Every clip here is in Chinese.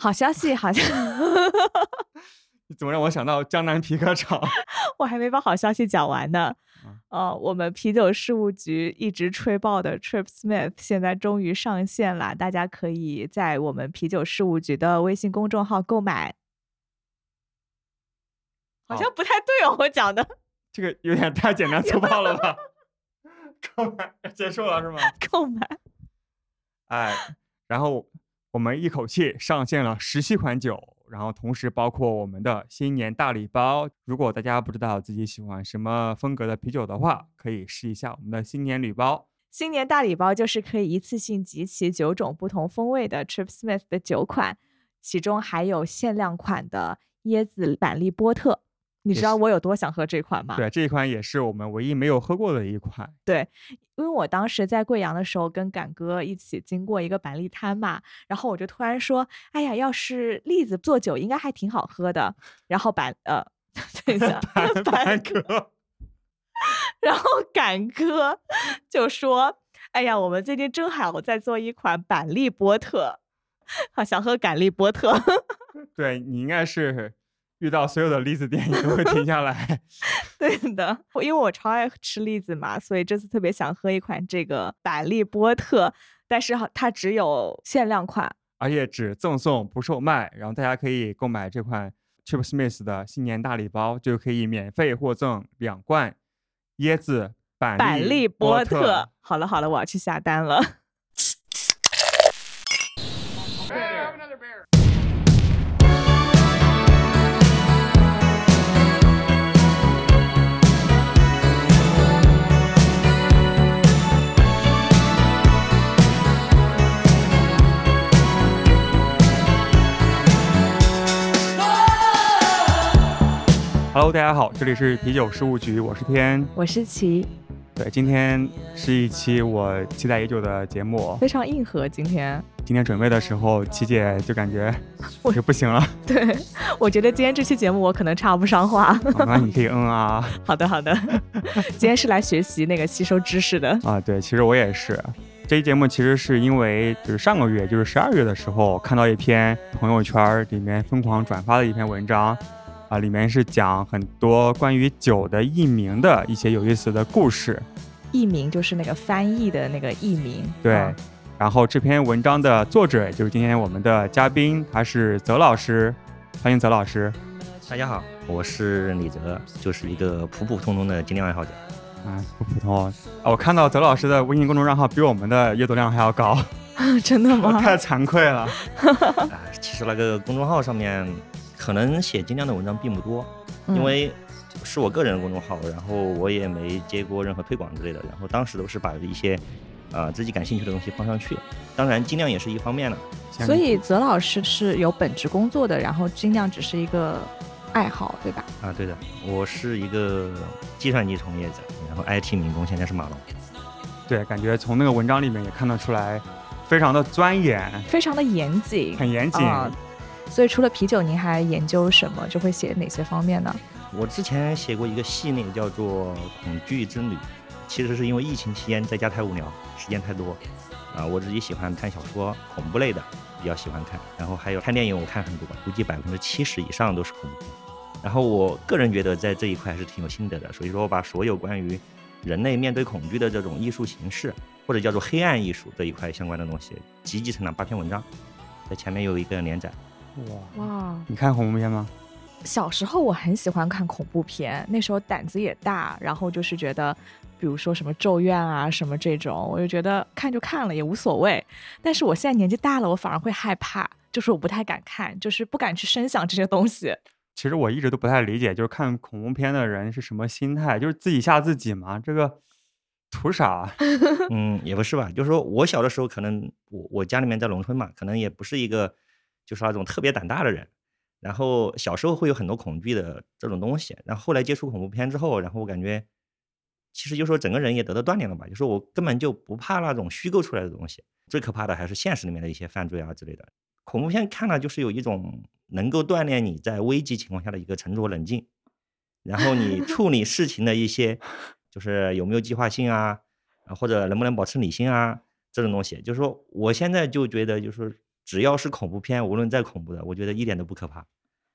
好消息，好消息 你怎么让我想到江南皮革厂？我还没把好消息讲完呢。呃，我们啤酒事务局一直吹爆的 Trip Smith 现在终于上线了，大家可以在我们啤酒事务局的微信公众号购买。好像不太对哦，我讲的这个有点太简单粗暴了吧？购买结束了是吗？购买，哎，然后我们一口气上线了十七款酒。然后同时包括我们的新年大礼包，如果大家不知道自己喜欢什么风格的啤酒的话，可以试一下我们的新年礼包。新年大礼包就是可以一次性集齐九种不同风味的 Trip Smith 的酒款，其中还有限量款的椰子板栗波特。你知道我有多想喝这款吗？对，这一款也是我们唯一没有喝过的一款。对，因为我当时在贵阳的时候，跟敢哥一起经过一个板栗摊嘛，然后我就突然说：“哎呀，要是栗子做酒，应该还挺好喝的。”然后板呃，等一下，板哥，然后敢哥 就说：“哎呀，我们最近正好在做一款板栗波特，好想喝板栗波特。”对你应该是。遇到所有的栗子店，你都会停下来。对的，因为我超爱吃栗子嘛，所以这次特别想喝一款这个百利波特，但是它只有限量款，而且只赠送不售卖。然后大家可以购买这款 Chip Smith 的新年大礼包，就可以免费获赠两罐椰子百利波特。好了好了，我要去下单了。Hello，大家好，这里是啤酒事务局，我是天，我是齐。对，今天是一期我期待已久的节目，非常硬核。今天，今天准备的时候，琪姐就感觉我 就不行了。对，我觉得今天这期节目我可能插不上话。那你可以嗯啊。好的，好的。今天是来学习那个吸收知识的啊。对，其实我也是。这期节目其实是因为就是上个月，就是十二月的时候，看到一篇朋友圈里面疯狂转发的一篇文章。啊，里面是讲很多关于酒的译名的一些有意思的故事。译名就是那个翻译的那个译名。对。然后这篇文章的作者就是今天我们的嘉宾，他是泽老师，欢迎泽老师。大家好，我是李泽，就是一个普普通通的精酿爱好者。啊，不普通啊！我看到泽老师的微信公众账号比我们的阅读量还要高。真的 吗？太惭愧了。啊，其实那个公众号上面。可能写精酿的文章并不多，因为是我个人的公众号，然后我也没接过任何推广之类的，然后当时都是把一些，呃自己感兴趣的东西放上去，当然精酿也是一方面了。所以泽老师是有本职工作的，然后精酿只是一个爱好，对吧？啊，对的，我是一个计算机从业者，然后 IT 民工，现在是码农。对，感觉从那个文章里面也看得出来，非常的钻研，非常的严谨，很严谨。所以除了啤酒，您还研究什么？就会写哪些方面呢？我之前写过一个系列，叫做《恐惧之旅》，其实是因为疫情期间在家太无聊，时间太多，啊，我自己喜欢看小说，恐怖类的比较喜欢看，然后还有看电影，我看很多，估计百分之七十以上都是恐怖片。然后我个人觉得在这一块还是挺有心得的，所以说我把所有关于人类面对恐惧的这种艺术形式，或者叫做黑暗艺术这一块相关的东西，集结成了八篇文章，在前面有一个连载。哇哇！你看恐怖片吗？小时候我很喜欢看恐怖片，那时候胆子也大，然后就是觉得，比如说什么咒怨啊什么这种，我就觉得看就看了也无所谓。但是我现在年纪大了，我反而会害怕，就是我不太敢看，就是不敢去深想这些东西。其实我一直都不太理解，就是看恐怖片的人是什么心态，就是自己吓自己吗？这个图啥？嗯，也不是吧，就是说我小的时候可能我我家里面在农村嘛，可能也不是一个。就是那种特别胆大的人，然后小时候会有很多恐惧的这种东西，然后后来接触恐怖片之后，然后我感觉，其实就说整个人也得到锻炼了吧，就说我根本就不怕那种虚构出来的东西，最可怕的还是现实里面的一些犯罪啊之类的。恐怖片看了就是有一种能够锻炼你在危机情况下的一个沉着冷静，然后你处理事情的一些，就是有没有计划性啊，或者能不能保持理性啊这种东西，就是说我现在就觉得就是。只要是恐怖片，无论再恐怖的，我觉得一点都不可怕，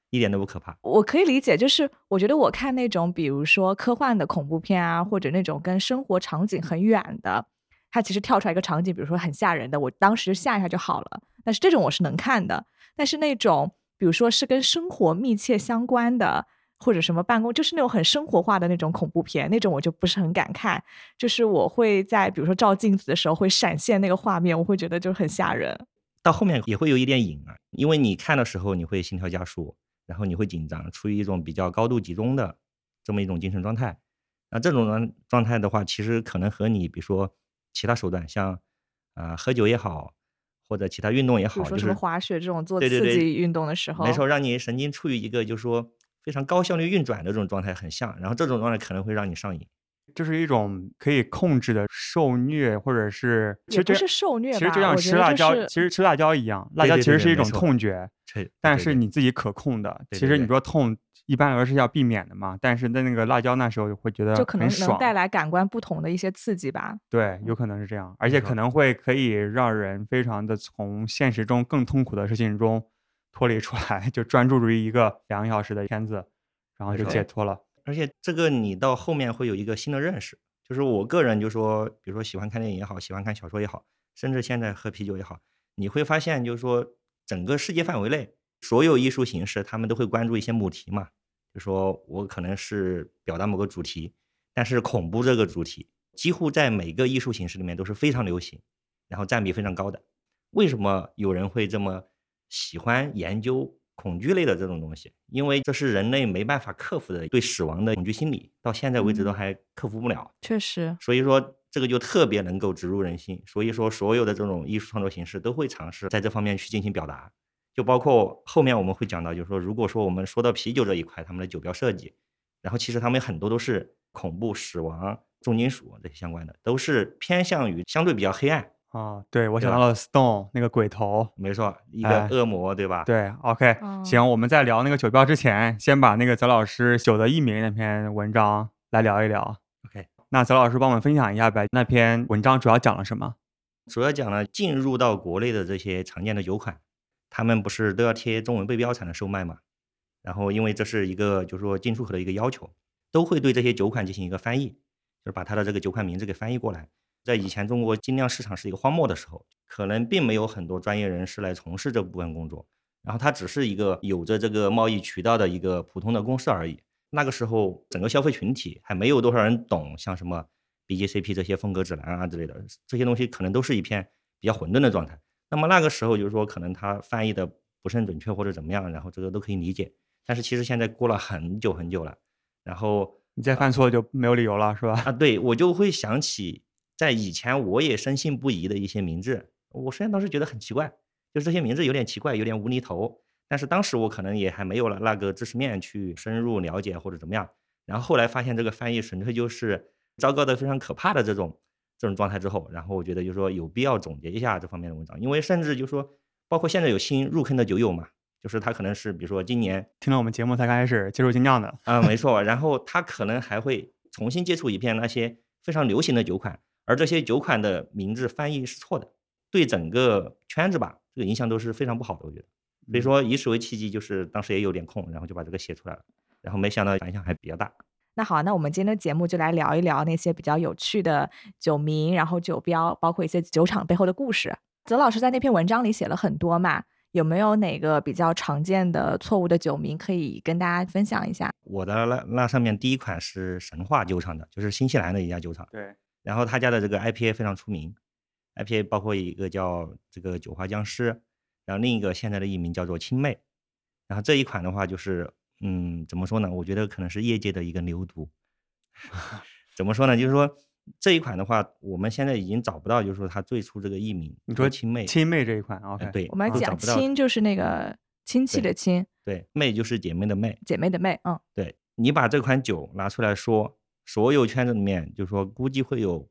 一点都不可怕。我可以理解，就是我觉得我看那种，比如说科幻的恐怖片啊，或者那种跟生活场景很远的，它其实跳出来一个场景，比如说很吓人的，我当时吓一下就好了。但是这种我是能看的。但是那种，比如说是跟生活密切相关的，或者什么办公，就是那种很生活化的那种恐怖片，那种我就不是很敢看。就是我会在比如说照镜子的时候会闪现那个画面，我会觉得就很吓人。到后面也会有一点瘾啊，因为你看的时候你会心跳加速，然后你会紧张，处于一种比较高度集中的这么一种精神状态。那这种状状态的话，其实可能和你比如说其他手段，像啊喝酒也好。或者其他运动也好，就是滑雪这种做刺激运动的时候，没错，让你神经处于一个就是说非常高效率运转的这种状态很像，然后这种状态可能会让你上瘾，就是一种可以控制的受虐，或者是其实不是受虐，其实就像吃辣椒，其实吃辣椒一样，辣椒其实是一种痛觉，但是你自己可控的，其实你说痛。一般来说是要避免的嘛，但是在那个辣椒那时候会觉得就可能能带来感官不同的一些刺激吧。对，有可能是这样，而且可能会可以让人非常的从现实中更痛苦的事情中脱离出来，就专注于一个两个小时的片子，然后就解脱了。而且这个你到后面会有一个新的认识，就是我个人就说，比如说喜欢看电影也好，喜欢看小说也好，甚至现在喝啤酒也好，你会发现就是说整个世界范围内。所有艺术形式，他们都会关注一些母题嘛，就说我可能是表达某个主题，但是恐怖这个主题几乎在每个艺术形式里面都是非常流行，然后占比非常高的。为什么有人会这么喜欢研究恐惧类的这种东西？因为这是人类没办法克服的对死亡的恐惧心理，到现在为止都还克服不了。确实，所以说这个就特别能够植入人心。所以说，所有的这种艺术创作形式都会尝试在这方面去进行表达。就包括后面我们会讲到，就是说，如果说我们说到啤酒这一块，他们的酒标设计，然后其实他们很多都是恐怖、死亡、重金属这些相关的，都是偏向于相对比较黑暗啊。对，我想到了 Stone 那个鬼头，没错，一个恶魔，对吧？对，OK，行，我们在聊那个酒标之前，先把那个泽老师《酒的艺名》那篇文章来聊一聊。OK，那泽老师帮我们分享一下呗，那篇文章主要讲了什么？主要讲了进入到国内的这些常见的酒款。他们不是都要贴中文背标才能售卖嘛？然后因为这是一个就是说进出口的一个要求，都会对这些酒款进行一个翻译，就是把它的这个酒款名字给翻译过来。在以前中国精酿市场是一个荒漠的时候，可能并没有很多专业人士来从事这部分工作，然后它只是一个有着这个贸易渠道的一个普通的公司而已。那个时候整个消费群体还没有多少人懂，像什么 B G C P 这些风格指南啊之类的这些东西，可能都是一片比较混沌的状态。那么那个时候就是说，可能它翻译的不是很准确或者怎么样，然后这个都可以理解。但是其实现在过了很久很久了，然后你再犯错就没有理由了，是吧？啊，对我就会想起在以前我也深信不疑的一些名字。我虽然当时觉得很奇怪，就是这些名字有点奇怪，有点无厘头。但是当时我可能也还没有了那个知识面去深入了解或者怎么样。然后后来发现这个翻译纯粹就是糟糕的非常可怕的这种。这种状态之后，然后我觉得就是说有必要总结一下这方面的文章，因为甚至就是说，包括现在有新入坑的酒友嘛，就是他可能是比如说今年听了我们节目才开始接触精酿的啊，没错，然后他可能还会重新接触一片那些非常流行的酒款，而这些酒款的名字翻译是错的，对整个圈子吧，这个影响都是非常不好的，我觉得。所以说以此为契机，就是当时也有点空，然后就把这个写出来了，然后没想到反响还比较大。那好，那我们今天的节目就来聊一聊那些比较有趣的酒名，然后酒标，包括一些酒厂背后的故事。泽老师在那篇文章里写了很多嘛，有没有哪个比较常见的错误的酒名可以跟大家分享一下？我的那那上面第一款是神话酒厂的，就是新西兰的一家酒厂。对。然后他家的这个 IPA 非常出名，IPA 包括一个叫这个酒花僵尸，然后另一个现在的艺名叫做青妹。然后这一款的话就是。嗯，怎么说呢？我觉得可能是业界的一个牛犊。怎么说呢？就是说这一款的话，我们现在已经找不到，就是说它最初这个艺名。你说青妹，青妹这一款，OK。对，我们讲亲就是那个亲戚的亲，对，妹就是姐妹的妹，姐妹的妹，嗯，对。你把这款酒拿出来说，所有圈子里面，就是说估计会有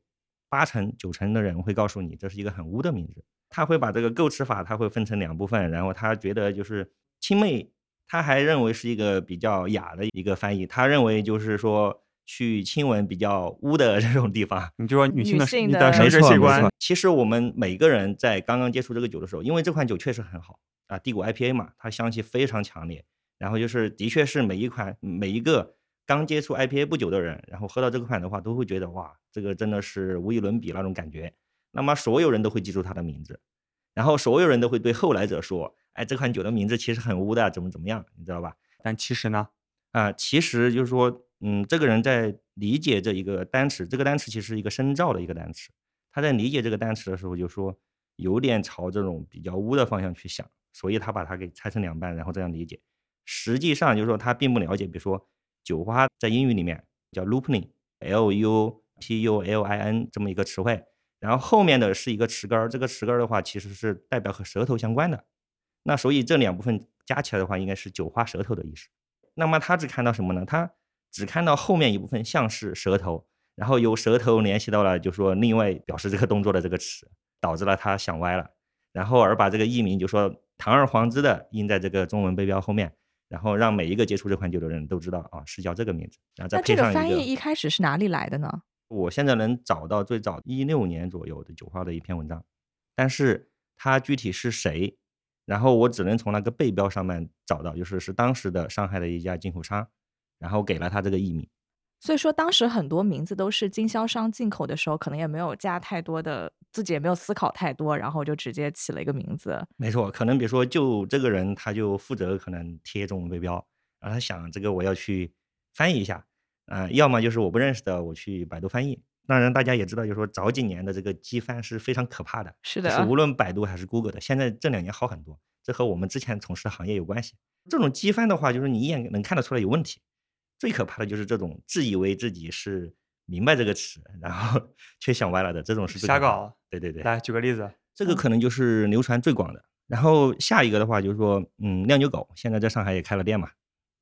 八成九成的人会告诉你，这是一个很污的名字。他会把这个构词法，他会分成两部分，然后他觉得就是亲妹。他还认为是一个比较雅的一个翻译，他认为就是说去亲吻比较污的 这种地方。你就说女性的女性你的生殖器官。其实我们每个人在刚刚接触这个酒的时候，因为这款酒确实很好啊，帝谷 IPA 嘛，它香气非常强烈。然后就是，的确是每一款每一个刚接触 IPA 不久的人，然后喝到这个款的话，都会觉得哇，这个真的是无与伦比那种感觉。那么所有人都会记住它的名字，然后所有人都会对后来者说，哎，这款酒的名字其实很污的，怎么怎么样，你知道吧？但其实呢，啊、其实就是说，嗯，这个人在理解这一个单词，这个单词其实是一个深造的一个单词。他在理解这个单词的时候，就说有点朝这种比较污的方向去想，所以他把它给拆成两半，然后这样理解。实际上就是说他并不了解，比如说酒花在英语里面叫 lupin，l u p u l i n 这么一个词汇，然后后面的是一个词根儿，这个词根儿的话其实是代表和舌头相关的。那所以这两部分加起来的话，应该是酒花舌头的意思。那么他只看到什么呢？他只看到后面一部分像是舌头，然后由舌头联系到了，就说另外表示这个动作的这个词，导致了他想歪了，然后而把这个译名就说堂而皇之的印在这个中文背标后面，然后让每一个接触这款酒的人都知道啊是叫这个名字，然后再那这个配上一个。翻译一开始是哪里来的呢？我现在能找到最早一六年左右的酒花的一篇文章，但是它具体是谁，然后我只能从那个背标上面找到，就是是当时的上海的一家进口商，然后给了他这个译名。所以说当时很多名字都是经销商进口的时候，可能也没有加太多的，自己也没有思考太多，然后就直接起了一个名字。没错，可能比如说就这个人他就负责可能贴中文背标，然后他想这个我要去翻译一下，啊、要么就是我不认识的，我去百度翻译。当然，大家也知道，就是说早几年的这个机翻是非常可怕的，是的，是无论百度还是 Google 的，现在这两年好很多，这和我们之前从事的行业有关系。这种机翻的话，就是你一眼能看得出来有问题。最可怕的就是这种自以为自己是明白这个词，然后 却想歪了的，这种是最可怕的瞎搞。对对对，来举个例子，这个嗯可能就是流传最广的。然后下一个的话就是说，嗯，酿酒狗现在在上海也开了店嘛，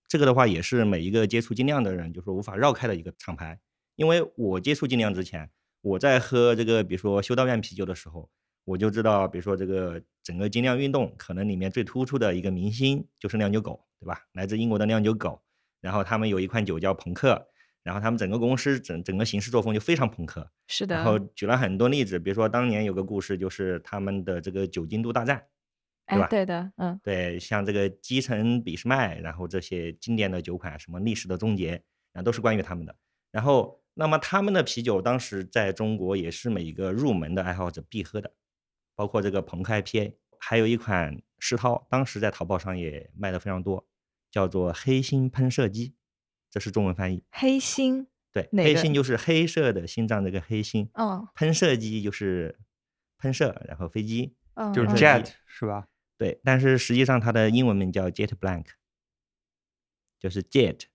这个的话也是每一个接触精酿的人就说无法绕开的一个厂牌。因为我接触精酿之前，我在喝这个比如说修道院啤酒的时候，我就知道，比如说这个整个精酿运动可能里面最突出的一个明星就是酿酒狗，对吧？来自英国的酿酒狗，然后他们有一款酒叫朋克，然后他们整个公司整整个行事作风就非常朋克，是的然后，举了很多例子，比如说当年有个故事，就是他们的这个酒精度大战，对哎吧，对的，嗯，对，像这个基城俾斯麦，然后这些经典的酒款，什么历史的终结，然后都是关于他们的。然后，那么他们的啤酒当时在中国也是每一个入门的爱好者必喝的，包括这个朋克 IPA，还有一款世涛，当时在淘宝上也卖的非常多，叫做黑心喷射机，这是中文翻译。黑心，对，黑心就是黑色的心脏这个黑心，嗯喷射机就是喷射，然后飞机，嗯，就是嗯 jet 是吧？对，但是实际上它的英文名叫 Jet Blank，就是 Jet，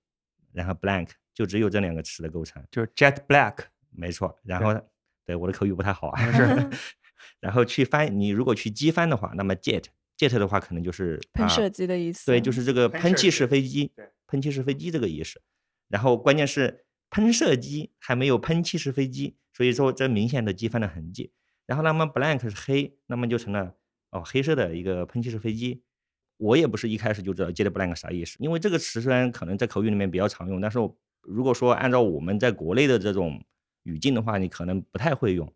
然后 Blank，就只有这两个词的构成，就是 jet black，没错。然对后，对我的口语不太好啊，没事 然后去翻，你如果去机翻的话，那么 Jet Jet 的话，可能就是啊喷射机的意思，对，就是这个喷气式飞机对，喷气式飞机这个意思。然后关键是喷射机还没有喷气式飞机，所以说这明显的机翻的痕迹。然后那么 blank 是黑，那么就成了哦黑色的一个喷气式飞机。我也不是一开始就知道 jet blank 啥意思，因为这个词虽然可能在口语里面比较常用，但是我如果说按照我们在国内的这种语境的话，你可能不太会用。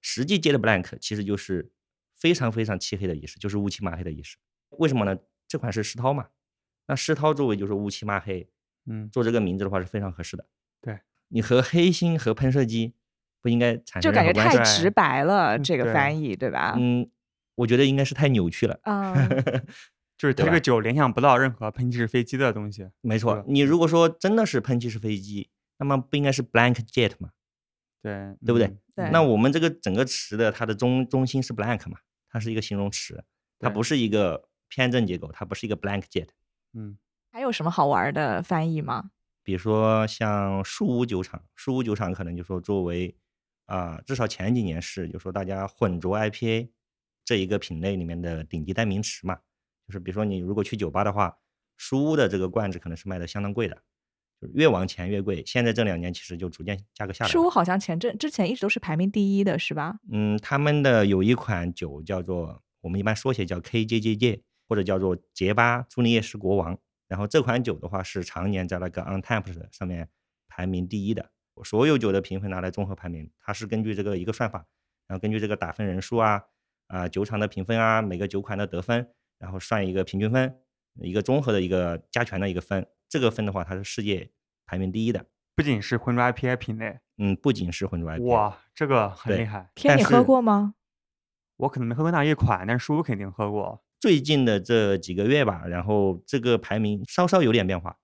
实际 jet blank 其实就是非常非常漆黑的意思，就是乌漆麻黑的意思。为什么呢？这款是石涛嘛，那石涛作为就是乌漆麻黑，嗯，做这个名字的话是非常合适的。对，你和黑心和喷射机不应该产就感觉太直白了，嗯这个翻译对吧？嗯，我觉得应该是太扭曲了。嗯，就是这个酒联想不到任何喷气式飞机的东西。没错，你如果说真的是喷气式飞机，那么不应该是 blank jet 嘛？对，对不对嗯对那我们这个整个词的它的中中心是 blank 嘛，它是一个形容词，它不是一个偏正结构，它不是一个 blank jet。嗯，还有什么好玩的翻译吗？比如说像树屋酒厂，树屋酒厂可能就说作为啊、至少前几年是就说大家混浊 IPA 这一个品类里面的顶级代名词嘛。就是比如说你如果去酒吧的话，树屋的这个罐子可能是卖的相当贵的，就是越往前越贵。现在这两年其实就逐渐价格下来了。书好像前阵之前一直都是排名第一的，是吧？嗯，他们的有一款酒叫做我们一般缩写叫 KJJJ，或者叫做杰巴朱尼叶斯国王。然后这款酒的话是常年在那个 Untapped 上面排名第一的。所有酒的评分拿来综合排名，它是根据这个一个算法，然后根据这个打分人数啊啊酒厂的评分啊，每个酒款的得分，然后算一个平均分，一个综合的一个加权的一个分。这个分的话，它是世界排名第一的。不仅是浑浊 IPA 品类，嗯，不仅是浑浊 IPA，哇，这个很厉害。天，你喝过吗？我可能没喝过那一款，但是叔叔肯定喝过。最近的这几个月吧，然后这个排名稍稍有点变化，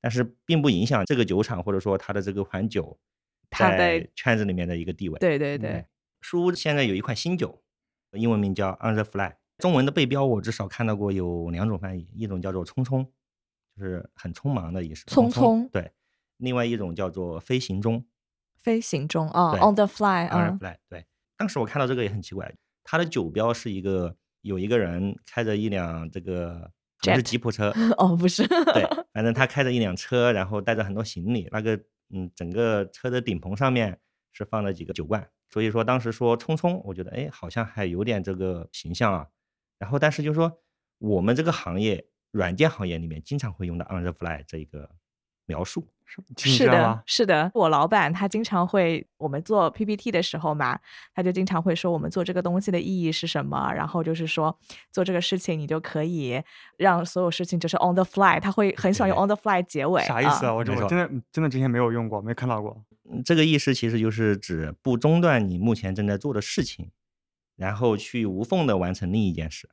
但是并不影响这个酒厂或者说它的这个款酒它在圈子里面的一个地位。对对对嗯，书现在有一款新酒，英文名叫 On the Fly，中文的背标我至少看到过有两种翻译，一种叫做匆匆，就是很匆忙的意思。匆匆对；另外一种叫做飞行中飞行中啊对，on the fly，On the 啊，Fly。对，当时我看到这个也很奇怪，它的酒标是一个有一个人开着一辆这个不是吉普车，哦不是，对，反正他开着一辆车，然后带着很多行李，那个嗯，整个车的顶棚上面是放了几个酒罐，所以说当时说匆匆，我觉得哎，好像还有点这个形象啊。然后但是就说我们这个行业，软件行业里面经常会用到 on the fly 这一个描述，是的？是的，我老板他经常会，我们做 PPT 的时候嘛，他就经常会说我们做这个东西的意义是什么，然后就是说做这个事情你就可以让所有事情就是 on the fly，他会很喜欢用 on the fly 结尾，啥意思啊？我这我真的真的之前没有用过，没看到过。嗯这个意思其实就是指不中断你目前正在做的事情，然后去无缝的完成另一件事，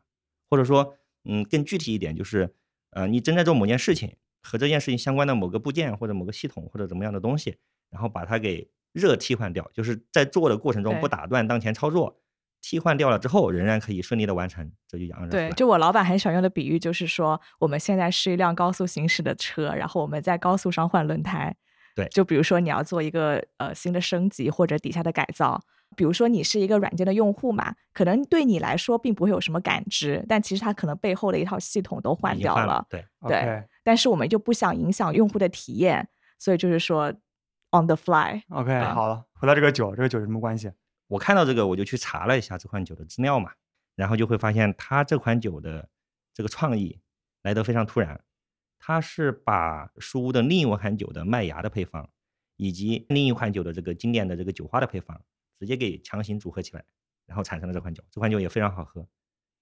或者说，嗯，更具体一点就是，呃，你正在做某件事情，和这件事情相关的某个部件或者某个系统或者怎么样的东西，然后把它给热替换掉，就是在做的过程中不打断当前操作，替换掉了之后仍然可以顺利的完成，这就洋人对，就我老板很喜欢用的比喻就是说，我们现在是一辆高速行驶的车，然后我们在高速上换轮胎。对。就比如说你要做一个呃新的升级或者底下的改造，比如说你是一个软件的用户嘛，可能对你来说并不会有什么感知，但其实它可能背后的一套系统都换掉换了，对。对但是我们就不想影响用户的体验，所以就是说 on the fly。OK，对好了，回到这个酒，这个酒有什么关系？我看到这个，我就去查了一下这款酒的资料嘛，然后就会发现它这款酒的这个创意来得非常突然，它是把书屋的另一款酒的麦芽的配方，以及另一款酒的这个经典的这个酒花的配方，直接给强行组合起来，然后产生了这款酒。这款酒也非常好喝。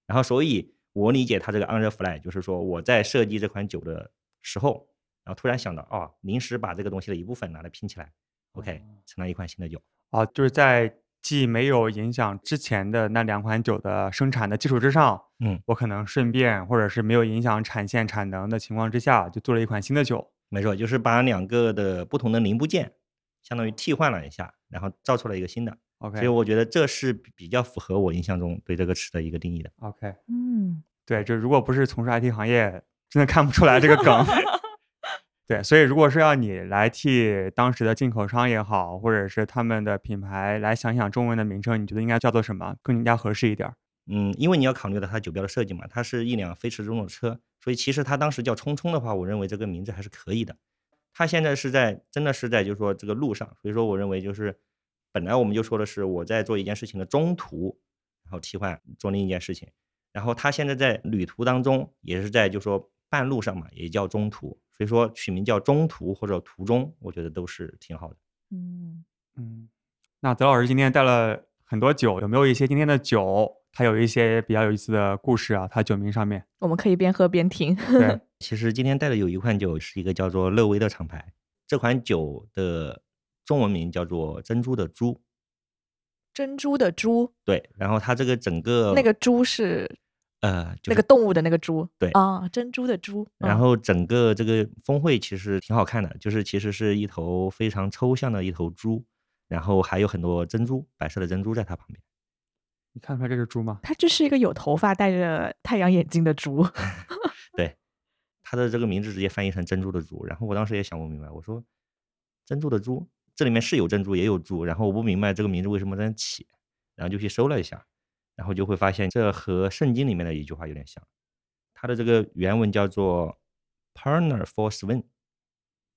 然后，所以我理解它这个 on the fly，就是说我在设计这款酒的时候，然后突然想到，哦，临时把这个东西的一部分拿来拼起来，OK，成了一款新的酒。啊，就是在既没有影响之前的那两款酒的生产的基础之上，嗯，我可能顺便或者是没有影响产线产能的情况之下，就做了一款新的酒。没错，就是把两个的不同的零部件，相当于替换了一下，然后造出了一个新的。OK，所以我觉得这是比比较符合我印象中对这个词的一个定义的。OK，嗯，对，就如果不是从事 IT 行业，真的看不出来这个梗。对，所以如果是要你来替当时的进口商也好，或者是他们的品牌来想想中文的名称，你觉得应该叫做什么更加合适一点儿？嗯，因为你要考虑到它酒标的设计嘛，它是一辆飞驰中的车，所以其实它当时叫冲冲的话，我认为这个名字还是可以的。它现在是在真的是在就是说这个路上，所以说我认为就是本来我们就说的是我在做一件事情的中途，然后替换做另一件事情，然后他现在在旅途当中也是在就说半路上嘛，也叫中途，所以说取名叫中途或者途中，我觉得都是挺好的。嗯，嗯，那泽老师今天带了很多酒，有没有一些今天的酒他有一些比较有意思的故事啊？他酒名上面，我们可以边喝边听。对，其实今天带的有一款酒是一个叫做乐威的厂牌，这款酒的中文名叫做珍珠的珠，珍珠的珠，对，然后它这个整个那个珠是呃，就是那个动物的那个珠，对啊，珍珠的珠。嗯然后整个这个峰会其实挺好看的，就是其实是一头非常抽象的一头猪，然后还有很多珍珠，白色的珍珠在它旁边。你看出来这是猪吗？它就是一个有头发、戴着太阳眼镜的猪。对，它的这个名字直接翻译成珍珠的猪。然后我当时也想不明白，我说珍珠的珠，这里面是有珍珠也有猪，然后我不明白这个名字为什么这样起，然后就去搜了一下，然后就会发现这和圣经里面的一句话有点像，它的这个原文叫做 “partner for swim”。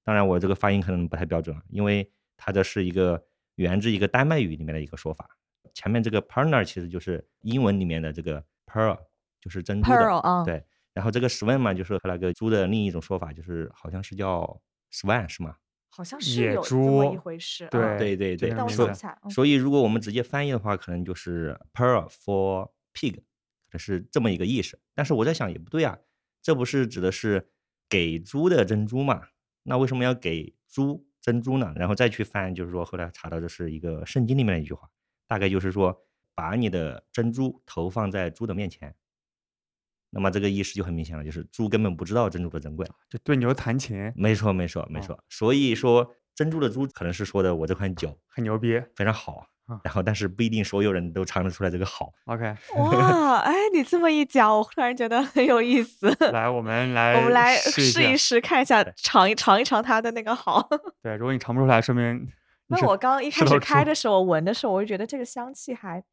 当然，我这个发音可能不太标准啊，因为它这是一个源自一个丹麦语里面的一个说法。前面这个 partner 其实就是英文里面的这个 pearl，就是珍珠的 Pearl 啊，对，然后这个 swan 嘛，就是和那个猪的另一种说法，就是好像是叫 swan 是吗？好像是野有这么一猪回事。对嗯对对对就那但我个名字想不起来。嗯所以如果我们直接翻译的话，可能就是 pearl for pig，可能是这么一个意思。但是我在想也不对啊，这不是指的是给猪的珍珠嘛？那为什么要给猪珍珠呢？然后再去翻，就是说后来查到这是一个圣经里面的一句话，大概就是说把你的珍珠投放在猪的面前。那么这个意思就很明显了，就是猪根本不知道珍珠的珍贵。就对牛弹琴，没错，没错，没哦错。所以说珍珠的珠可能是说的我这款酒很牛逼。非常好啊，然后但是不一定所有人都尝得出来这个好。OK，哇，哎，你这么一讲，我突然觉得很有意思。来，我们来，我们来试一下。试，看一下，尝一尝一尝它的那个好。对，如果你尝不出来，说明你是那我刚刚一开始开的时候，我闻的时候，我就觉得这个香气还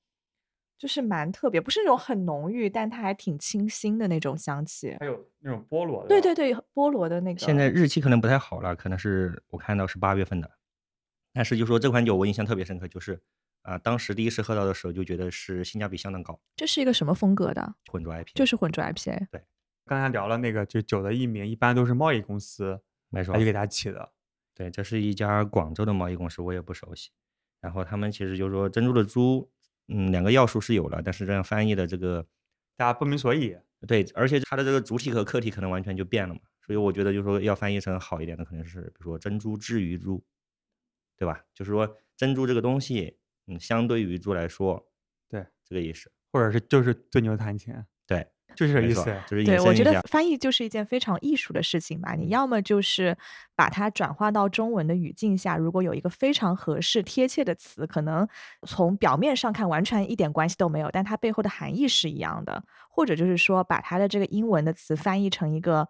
就是蛮特别，不是那种很浓郁，但它还挺清新的那种香气。还有那种菠萝的。对对对，菠萝的那个。现在日期可能不太好了，可能是我看到是八月份的，但是就说这款酒我印象特别深刻，就是啊、当时第一次喝到的时候就觉得是性价比相当高，这是一个什么风格的？混浊 IP 就是混浊 IPA。刚才聊了那个，就酒的译名，一般都是贸易公司没错来，给它起的。对，这是一家广州的贸易公司，我也不熟悉。然后他们其实就是说珍珠的珠，嗯，两个要素是有了，但是这样翻译的这个大家不明所以。对，而且它的这个主体和客体可能完全就变了嘛，所以我觉得就是说要翻译成好一点的，可能是比如说珍珠之于珠，对吧？就是说珍珠这个东西，嗯，相对于猪来说，对这个意思，或者是就是对牛弹琴，对，就是这个意思。就是引对，我觉得翻译就是一件非常艺术的事情吧。你要么就是把它转化到中文的语境下，如果有一个非常合适、贴切的词，可能从表面上看完全一点关系都没有，但它背后的含义是一样的。或者就是说，把它的这个英文的词翻译成一个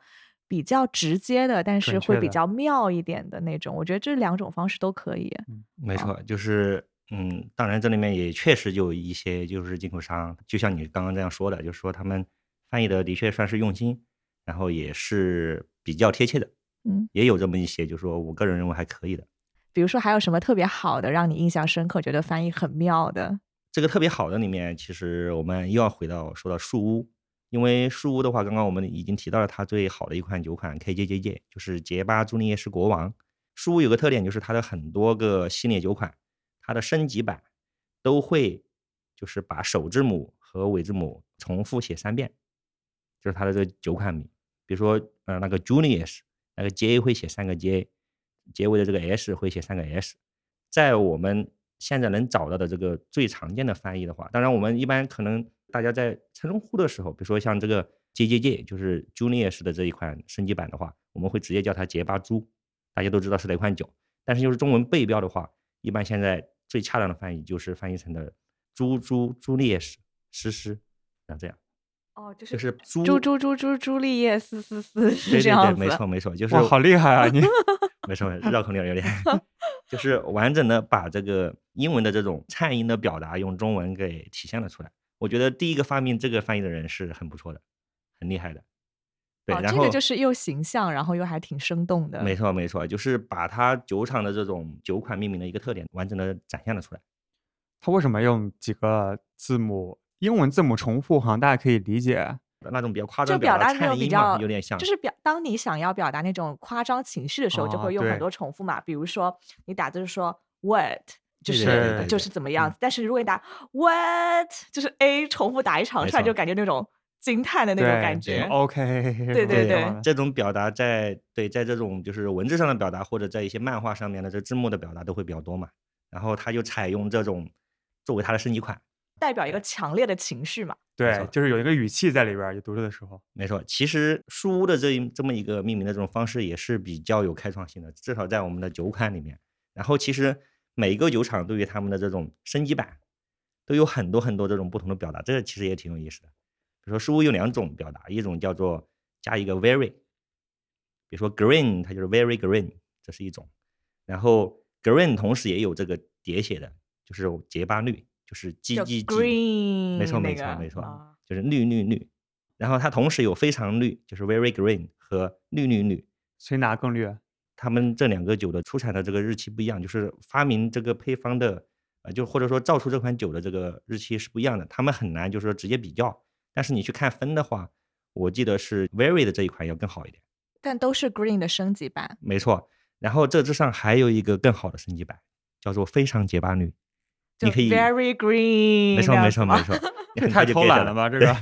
比较直接的，但是会比较妙一点的那种。我觉得这两种方式都可以。没错，就是嗯，当然这里面也确实有一些就是进口商，就像你刚刚这样说的，就是说他们翻译的的确算是用心，然后也是比较贴切的，嗯，也有这么一些，就是说我个人认为还可以的。比如说还有什么特别好的，让你印象深刻，觉得翻译很妙的？这个特别好的里面，其实我们又要回到说到树屋，因为树屋的话，刚刚我们已经提到了它最好的一款酒款 KJJJ，就是杰巴朱丽叶是国王。树屋有个特点，就是它的很多个系列酒款，它的升级版都会就是把首字母和尾字母重复写三遍，就是它的这个酒款名。比如说，呃，那个 Julius 那个 J 会写三个 J，结尾的这个 S 会写三个 S。在我们现在能找到的这个最常见的翻译的话，当然我们一般可能大家在称呼的时候，比如说像这个 JJJ，就是 Junius 的这一款升级版的话，我们会直接叫它杰巴猪，大家都知道是哪款酒。但是就是中文背标的话，一般现在最恰当的翻译就是翻译成的猪猪朱丽叶诗诗，像这样，哦，就是就是朱朱朱朱朱朱丽叶四四四对对对，是这样子。没错没错，就是哇，好厉害啊 你！没错，绕口令有点，就是完整的把这个英文的这种颤音的表达用中文给体现了出来。我觉得第一个发明这个翻译的人是很不错的，很厉害的。对，哦，然后这个就是又形象，然后又还挺生动的。没错没错，就是把它酒厂的这种酒款命名的一个特点完整的展现了出来。他为什么用几个字母英文字母重复？好像大家可以理解。那种比较夸就张就表达那种比较有点像，就是表当你想要表达那种夸张情绪的时候，就哦会用很多重复嘛。比如说你打字说 what，就是就是怎么样子。但是如果你打 what，就是 a 重复打一长串，就感觉那种惊叹的那种感觉。OK，对对对这种表达在对在这种就是文字上的表达，或者在一些漫画上面的这字幕的表达都会比较多嘛。然后他就采用这种作为他的升级款。代表一个强烈的情绪嘛。对，就是有一个语气在里边，就读着的时候。没错，其实书屋的这一这么一个命名的这种方式也是比较有开创性的，至少在我们的酒款里面。然后其实每一个酒厂对于他们的这种升级版都有很多很多这种不同的表达，这个其实也挺有意思的。比如说书屋有两种表达，一种叫做加一个 very，比如说 green 它就是 very green，这是一种。然后 green 同时也有这个叠写的，就是结巴绿，就是就 G G G。green，没错没错没错啊就是绿绿绿，然后它同时有非常绿，就是 very green 和绿绿绿，所以哪个更绿？他们这两个酒的出产的这个日期不一样，就是发明这个配方的，呃，就或者说造出这款酒的这个日期是不一样的，他们很难就是说直接比较。但是你去看分的话，我记得是 very 的这一款要更好一点，但都是 green 的升级版。没错。然后这之上还有一个更好的升级版，叫做非常结巴女，你可以 very green，没错没错没 错，你太很快就偷 get 懒了吧？这个，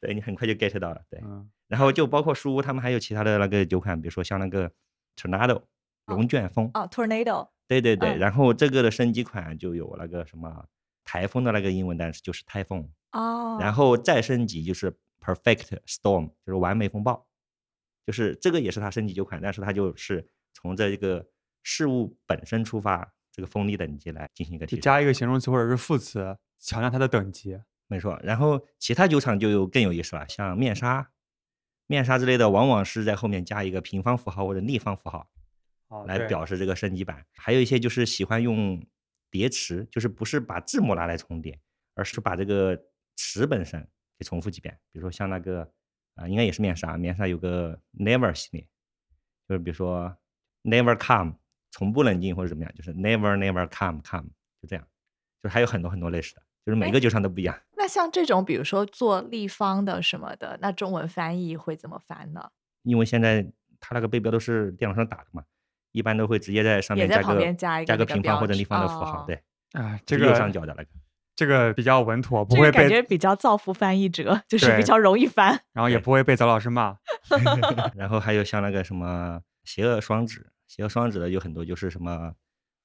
对你很快就 get 到了，对。嗯，然后就包括书屋，他们还有其他的那个酒款，比如说像那个 Tornado 龙卷风，哦，tornado，对对对。嗯然后这个的升级款就有那个什么台风的那个英文单词就是台风，哦，然后再升级就是 Perfect Storm，就是完美风暴，就是这个也是它升级酒款，但是它就是从这一个事物本身出发，这个风力等级来进行一个提升。加一个形容词或者是副词，强调它的等级。没错，然后其他酒厂就有更有意思了，像面纱、面纱之类的，往往是在后面加一个平方符号或者立方符号哦来表示这个升级版。还有一些就是喜欢用叠词，就是不是把字母拿来重叠，而是把这个词本身给重复几遍。比如说像那个啊、应该也是面纱，面纱有个 Never 系列，就是比如说 Never Come，从不冷静或者怎么样，就是 Never Never Come Come，就这样，就是还有很多很多类似的，就是每哎个酒厂都不一样。那像这种，比如说做立方的什么的，那中文翻译会怎么翻呢？因为现在它那个背标都是电脑上打的嘛，一般都会直接在上也在旁面加个边加一个平方或者立方的符号，哦对，啊，这个右上角的那个。这个比较稳妥，不会被，感觉比较造福翻译者，就是比较容易翻。然后也不会被曹老师骂。然后还有像那个什么邪恶双指，邪恶双指的有很多就是什么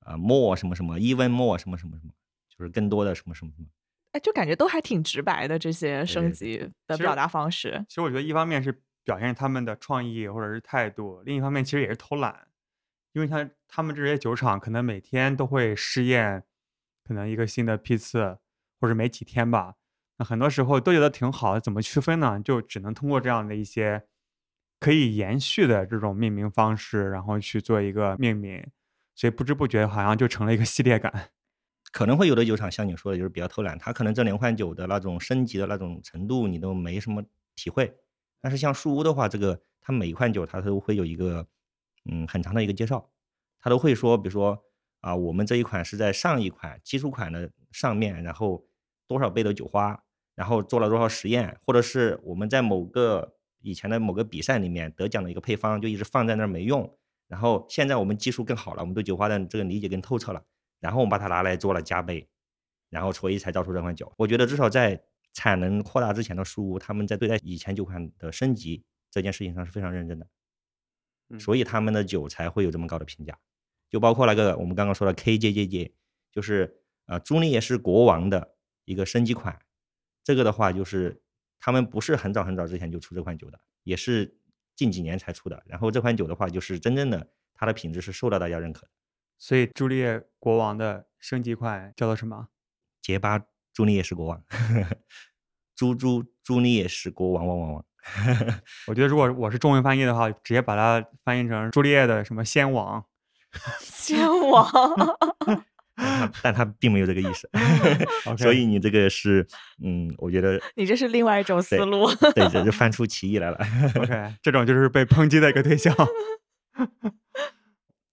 啊 more 什么什么 even more 什么什么什么，就是更多的什么什么什么。哎，就感觉都还挺直白的这些升级的表达方式。其实我觉得一方面是表现他们的创意或者是态度，另一方面其实也是偷懒，因为他他们这些酒厂可能每天都会试验，可能一个新的批次，或者没几天吧。那很多时候都觉得挺好，怎么区分呢？就只能通过这样的一些可以延续的这种命名方式，然后去做一个命名，所以不知不觉好像就成了一个系列感。可能会有的酒厂像你说的，就是比较偷懒，它可能这连换酒的那种升级的那种程度你都没什么体会。但是像树屋的话，这个它每一款酒它都会有一个嗯很长的一个介绍，它都会说，比如说啊，我们这一款是在上一款基础款的上面，然后多少倍的酒花，然后做了多少实验，或者是我们在某个以前的某个比赛里面得奖的一个配方，就一直放在那儿没用，然后现在我们技术更好了，我们对酒花的这个理解更透彻了。然后我们把它拿来做了加倍，然后所以才造出这款酒。我觉得至少在产能扩大之前的书屋，他们在对待以前酒款的升级这件事情上是非常认真的，嗯所以他们的酒才会有这么高的评价。就包括那个我们刚刚说的 KJJJ，就是呃朱丽叶是国王的一个升级款，这个的话就是他们不是很早很早之前就出这款酒的，也是近几年才出的。然后这款酒的话，就是真正的它的品质是受到大家认可的。所以朱丽叶国王的升级款叫做什么？杰巴朱丽叶是国王，朱朱朱丽叶是国王，王王王。我觉得如果我是中文翻译的话，直接把它翻译成朱丽叶的什么先王。先王，但他但他并没有这个意思 所以你这个是，嗯，我觉得你这是另外一种思路。对，这就 翻出歧义来了。OK，这种就是被抨击的一个对象。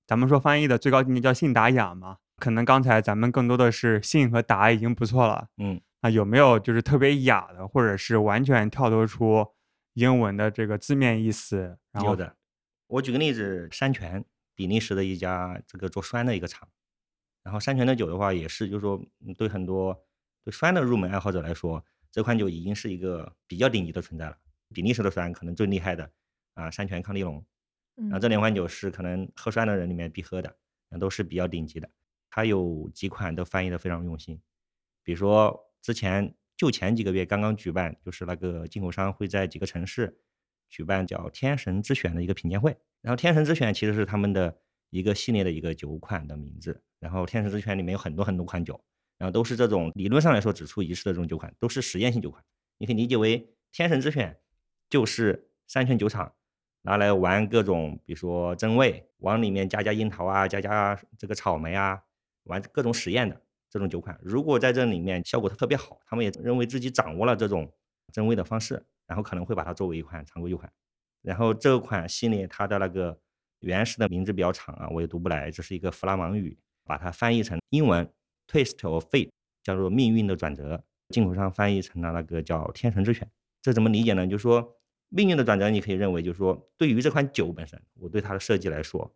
咱们说翻译的最高境界叫信达雅嘛，可能刚才咱们更多的是信和达已经不错了。嗯，那有没有就是特别雅的，或者是完全跳脱出英文的这个字面意思？然后有的。我举个例子，山泉，比利时的一家这个做酸的一个厂，然后山泉的酒的话，也是就是说嗯对很多对酸的入门爱好者来说，这款酒已经是一个比较顶级的存在了。比利时的酸可能最厉害的啊，山泉康利龙，然后嗯这两款酒是可能喝酸的人里面必喝的，那都是比较顶级的。它有几款都翻译的非常用心，比如说之前就前几个月刚刚举办，就是那个进口商会在几个城市举办叫“天神之选”的一个品鉴会。然后“天神之选”其实是他们的一个系列的一个酒款的名字。然后“天神之选”里面有很多很多款酒，然后都是这种理论上来说只出一次的这种酒款，都是实验性酒款。你可以理解为“天神之选”就是山泉酒厂拿来玩各种，比如说增味，往里面加加樱桃啊，加加这个草莓啊，玩各种实验的这种酒款。如果在这里面效果特别好，他们也认为自己掌握了这种增味的方式，然后可能会把它作为一款常规酒款。然后这款系列它的那个原始的名字比较长啊，我也读不来，这是一个弗拉芒语，把它翻译成英文 “twist of fate”，叫做命运的转折。进口商翻译成了那个叫“天神之选”。这怎么理解呢？就是说命运的转折，你可以认为就是说，对于这款酒本身，我对它的设计来说，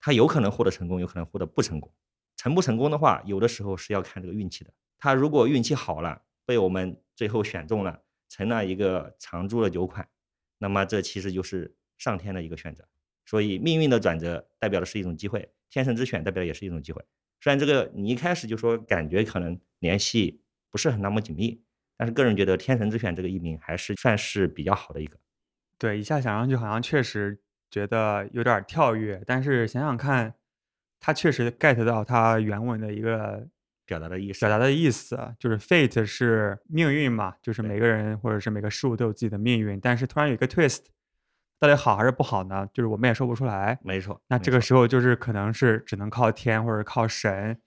它有可能获得成功，有可能获得不成功。成不成功的话，有的时候是要看这个运气的。它如果运气好了，被我们最后选中了，成了一个常驻的酒款，那么这其实就是上天的一个选择。所以命运的转折代表的是一种机会，天神之选代表的也是一种机会。虽然这个你一开始就说感觉可能联系不是很那么紧密，但是个人觉得天神之选这个译名还是算是比较好的一个。对，一下想上去好像确实觉得有点跳跃，但是想想看，他确实 get 到他原文的一个表达的意思，表达的意思就是 fate 是命运嘛，就是每个人或者是每个事物都有自己的命运，但是突然有一个 twist，到底好还是不好呢？就是我们也说不出来。没错，那这个时候就是可能是只能靠天或者靠神，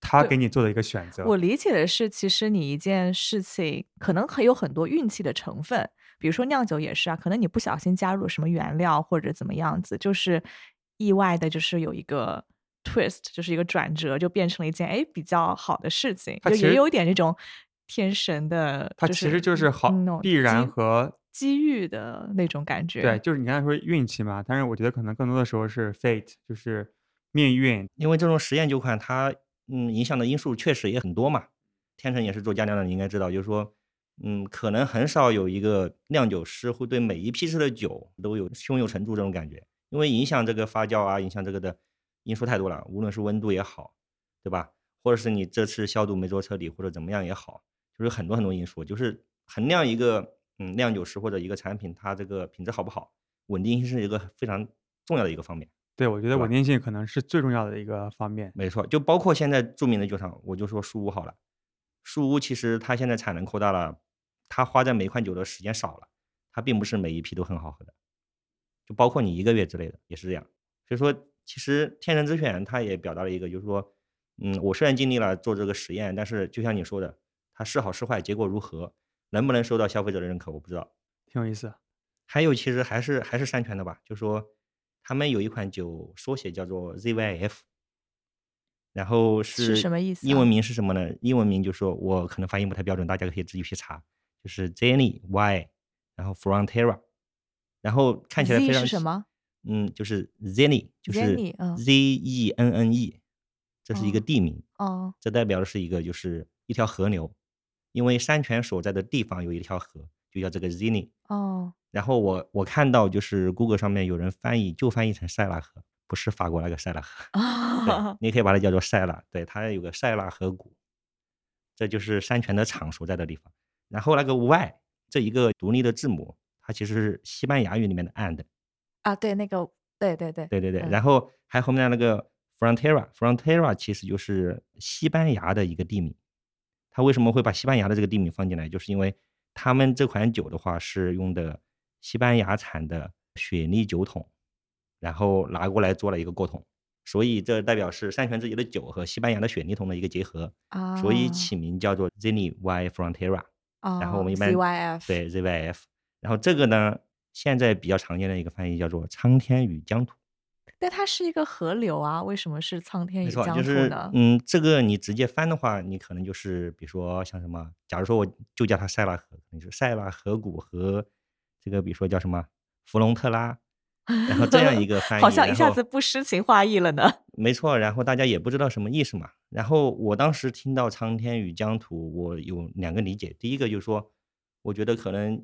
他给你做的一个选择。我理解的是，其实你一件事情可能还有很多运气的成分，比如说酿酒也是啊，可能你不小心加入了什么原料或者怎么样子，就是意外的，就是有一个 twist，就是一个转折，就变成了一件哎比较好的事情，就也有点这种天神的，它其实就是好必然和机遇的那种感觉。对，就是你刚才说运气嘛，但是我觉得可能更多的时候是 fate，就是命运，因为这种实验酒款它。嗯，影响的因素确实也很多嘛。天成也是做家酿的，你应该知道，就是说，嗯，可能很少有一个酿酒师会对每一批次的酒都有胸有成竹这种感觉，因为影响这个发酵啊，影响这个的因素太多了。无论是温度也好，对吧？或者是你这次消毒没做彻底，或者怎么样也好，就是很多很多因素，就是衡量一个嗯酿酒师或者一个产品它这个品质好不好，稳定性是一个非常重要的一个方面。对，我觉得稳定性可能是最重要的一个方面。没错，就包括现在著名的酒厂，我就说树屋好了。树屋其实它现在产能扩大了，它花在每款酒的时间少了，它并不是每一批都很好喝的。就包括你一个月之类的也是这样。所以说，其实天人之选它也表达了一个，就是说，嗯，我虽然尽力了做这个实验，但是就像你说的，它是好是坏，结果如何，能不能受到消费者的认可，我不知道。挺有意思。还有，其实还是还是山泉的吧，就说。他们有一款酒缩写叫做 ZYF，然后是什么意思？英文名是什么呢？英文名就说我可能发音不太标准，大家可以自己去查。就是 Zenny Y，然后 Frontera，然后看起来非常什么？嗯，就是 Zenny，就是 Z E N N E，这是一个地名。哦，这代表的是一个就是一条河流，因为山泉所在的地方有一条河，就叫这个 Zenny。哦。然后我我看到就是 Google 上面有人翻译，就翻译成塞纳河，不是法国那个塞纳河，你可以把它叫做塞纳，对，它有个塞纳河谷，这就是山泉的厂所在的地方。然后那个 Y 这一个独立的字母，它其实是西班牙语里面的 and，啊，对，那个，对对对，对对对。然后还后面那个 Frontera，Frontera 其实就是西班牙的一个地名。他为什么会把西班牙的这个地名放进来？就是因为他们这款酒的话是用的。西班牙产的雪莉酒桶，然后拿过来做了一个过桶，所以这代表是山泉自己的酒和西班牙的雪莉桶的一个结合，所以起名叫做 Zenny Y Frontera。然后我们一般 ZYF 对 ZYF，然后这个呢，现在比较常见的一个翻译叫做苍天与疆土。但它是一个河流啊，为什么是苍天与江土呢？嗯，这个你直接翻的话，你可能就是比如说像什么，假如说我就叫它塞纳河，就是塞纳河谷和。这个比如说叫什么弗隆特拉，然后这样一个翻译，好像一下子不诗情画意了呢。没错，然后大家也不知道什么意思嘛。然后我当时听到苍天与疆土，我有两个理解。第一个就是说，我觉得可能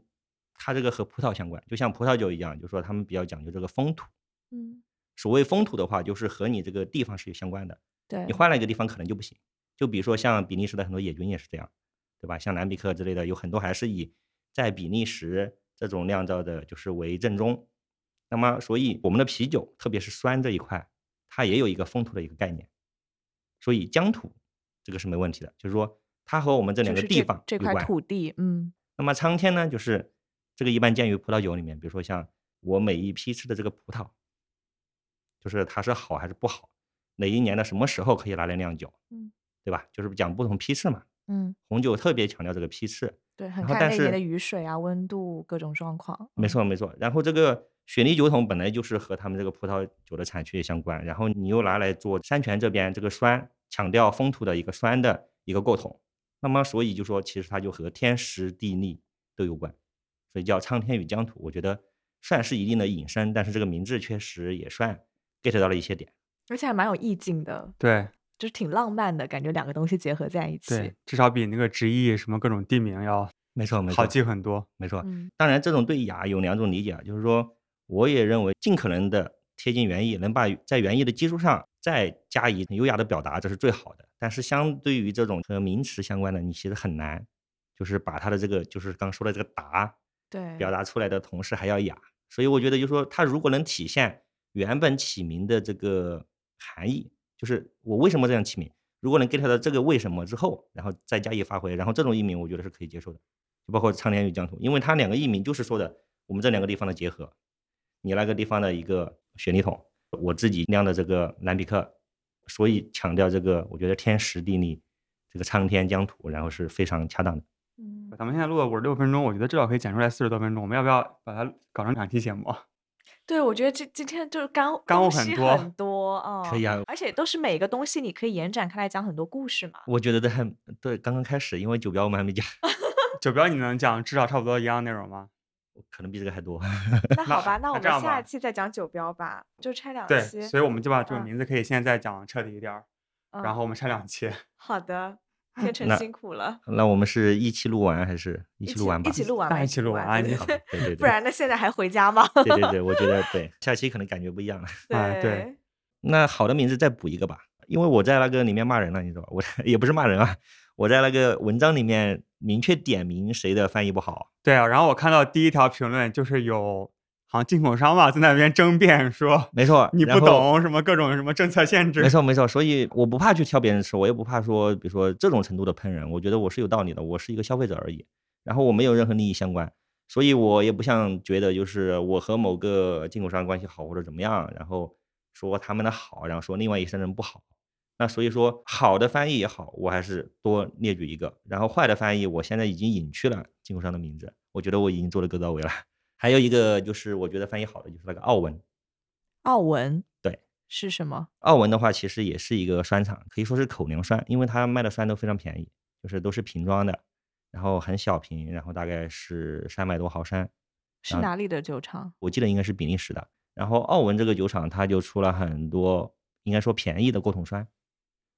它这个和葡萄相关，就像葡萄酒一样，就是说他们比较讲究这个风土。嗯，所谓风土的话，就是和你这个地方是有相关的。对，你换了一个地方可能就不行。就比如说像比利时的很多野菌也是这样，对吧？像兰比克之类的，有很多还是以在比利时。这种酿造的就是为正宗，那么所以我们的啤酒，特别是酸这一块，它也有一个风土的一个概念，所以疆土这个是没问题的，就是说它和我们这两个地方这块土地，嗯。那么苍天呢，就是这个一般见于葡萄酒里面，比如说像我每一批吃的这个葡萄，就是它是好还是不好，哪一年的什么时候可以拿来酿酒，嗯，对吧？就是讲不同批次嘛，嗯，红酒特别强调这个批次。对，很看那年的雨水啊、温度各种状况。没错，没错。然后这个雪梨酒桶本来就是和他们这个葡萄酒的产区也相关，然后你又拿来做山泉这边这个酸，强调风土的一个酸的一个构桶，那么所以就说其实它就和天时地利都有关，所以叫苍天与疆土。我觉得算是一定的引申，但是这个名字确实也算 get 到了一些点。而且还蛮有意境的，对就是挺浪漫的感觉，两个东西结合在一起。对，至少比那个直译什么各种地名要没错，没错，好记很多。没错。嗯当然，这种对雅有两种理解啊，就是说，我也认为尽可能的贴近原意，能把在原意的基础上再加以优雅的表达，这是最好的。但是，相对于这种和名词相关的，你其实很难，就是把它的这个，就是刚说的这个达对，表达出来的同时还要雅。所以，我觉得就是说，它如果能体现原本起名的这个含义，就是我为什么这样起名，如果能 get 到这个为什么之后，然后再加以发挥，然后这种译名，我觉得是可以接受的。就包括苍天与疆土，因为它两个译名就是说的我们这两个地方的结合，你那个地方的一个雪梨桶，我自己酿的这个蓝比克，所以强调这个，我觉得天时地利，这个苍天疆土，然后是非常恰当的。嗯，咱们现在录了五十六分钟，我觉得至少可以剪出来四十多分钟。我们要不要把它搞成两期节目？对，我觉得这今天就是干干货很多很多啊，可以啊而且都是每个东西你可以延展开来讲很多故事嘛。我觉得都还对刚刚开始，因为酒标我们还没讲，酒标你能讲至少差不多一样内容吗？可能比这个还多。那好吧，那我们下一期再讲酒标吧，就拆两对，期。所以我们就把这个嗯名字可以现在讲彻底一点儿，然嗯后我们拆两期。好的，天成辛苦了，那我们是一期录完还是一一起录完吧？一起录完吧，大家一起录完啊你对对好 对对对对，不然那现在还回家吗？对对对，我觉得 对，下期可能感觉不一样了。哎对那好的名字再补一个吧，因为我在那个里面骂人了，你知道吧？我也不是骂人啊，我在那个文章里面明确点名谁的翻译不好。对啊，然后我看到第一条评论就是有好像进口商吧在那边争辩说没错，你。不懂什么各种什么政策限制没。错没错，所以我不怕去挑别人吃，我也不怕说，比如说这种程度的喷人，我觉得我是有道理的，我是一个消费者而已，然后我没有任何利益相关，所以我也不像觉得就是我和某个进口商关系好或者怎么样，然后说他们的好，然后说另外一些人不好。那所以说好的翻译也好，我还是多列举一个，然后坏的翻译我现在已经隐去了进口商的名字，我觉得我已经做的够到位了。还有一个就是我觉得翻译好的就是那个奥文，奥文对是什么？奥文的话，其实也是一个酸厂，可以说是口粮酸，因为它卖的酸都非常便宜，就是都是瓶装的，然后很小瓶，然后大概是三百多毫升，啊是哪里的酒厂？我记得应该是比利时的。然后奥文这个酒厂，它就出了很多应该说便宜的过桶酸。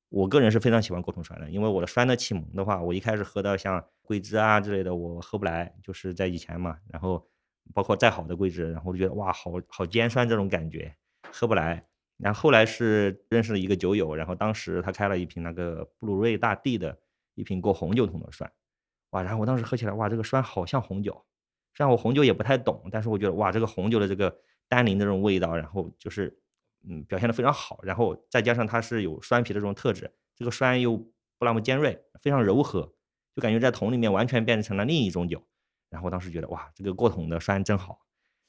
我个人是非常喜欢过桶酸的，因为我的酸的启蒙的话，我一开始喝到像桂枝啊之类的，我喝不来，就是在以前嘛，然后包括再好的桂枝，然后我就觉得哇，好好尖酸这种感觉，喝不来。然后后来是认识了一个酒友，然后当时他开了一瓶那个布鲁瑞大地的一瓶过红酒桶的酸，哇，然后我当时喝起来，哇，这个酸好像红酒，虽然我红酒也不太懂，但是我觉得哇，这个红酒的这个单宁的这种味道，然后就是嗯表现的非常好，然后再加上它是有酸皮的这种特质，这个酸又不那么尖锐，非常柔和，就感觉在桶里面完全变成了另一种酒。然后当时觉得哇，这个过桶的酸真好。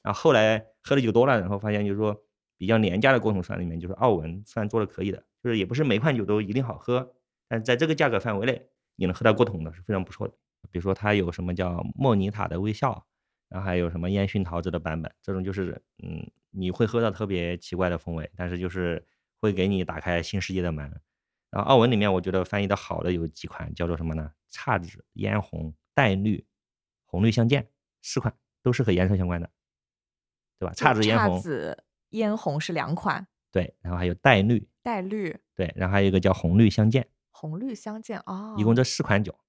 然后后来喝的酒多了，然后发现就是说比较廉价的过桶酸里面，就是奥文算做的可以的，就是也不是每款酒都一定好喝，但是在这个价格范围内，你能喝到过桶的是非常不错的。比如说它有什么叫莫妮塔的微笑，然后还有什么烟熏桃子的版本，这种就是嗯你会喝到特别奇怪的风味，但是就是会给你打开新世界的门。然后奥文里面我觉得翻译的好的有几款，叫做什么呢？姹紫、嫣红、黛绿、红绿相间，四款都是和颜色相关的，对吧？姹紫、嫣红，紫、嫣红是两款，对，然后还有黛绿，黛绿、对，然后还有一个叫红绿相间，红绿相间哦。一共这四款酒。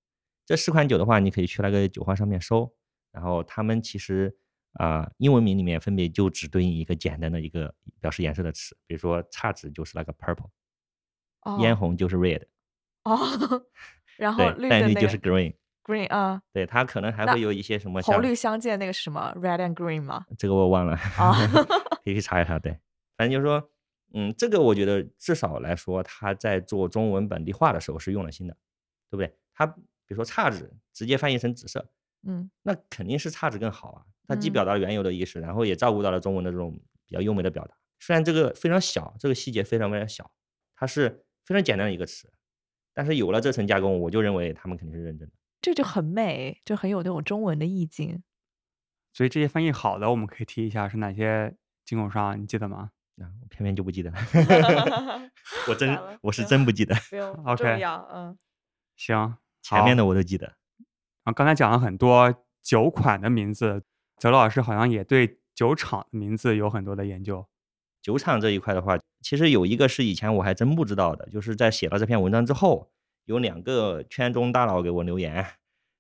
这四款酒的话，你可以去那个酒花上面搜，然后他们其实啊、英文名里面分别就只对应一个简单的一个表示颜色的词，比如说姹紫就是那个 purple，、哦嫣红就是 red，哦，然后对，黛绿就是绿的那个 green，green 啊，对，它可能还会有一些什么像红绿相间那个是什么？Red and green 吗？这个我忘了，啊 可以去查一查。对，反正就是说，嗯，这个我觉得至少来说，他在做中文本地化的时候是用了心的，对不对？他比如说姹紫直接翻译成紫色，嗯那肯定是姹紫更好啊。它既嗯表达了原有的意思，然后也照顾到了中文的这种比较优美的表达。虽然这个非常小，这个细节非常非常小，它是非常简单的一个词，但是有了这层加工，我就认为他们肯定是认真的。这就很美，就很有那种中文的意境。所以这些翻译好的，我们可以提一下是哪些进口商，你记得吗？啊，我偏偏就不记得，我真我是真不记得，不用不 OK，嗯，行，前面的我都记得。啊刚才讲了很多酒款的名字，泽老师好像也对酒厂的名字有很多的研究。酒厂这一块的话，其实有一个是以前我还真不知道的，就是在写了这篇文章之后，有两个圈中大佬给我留言，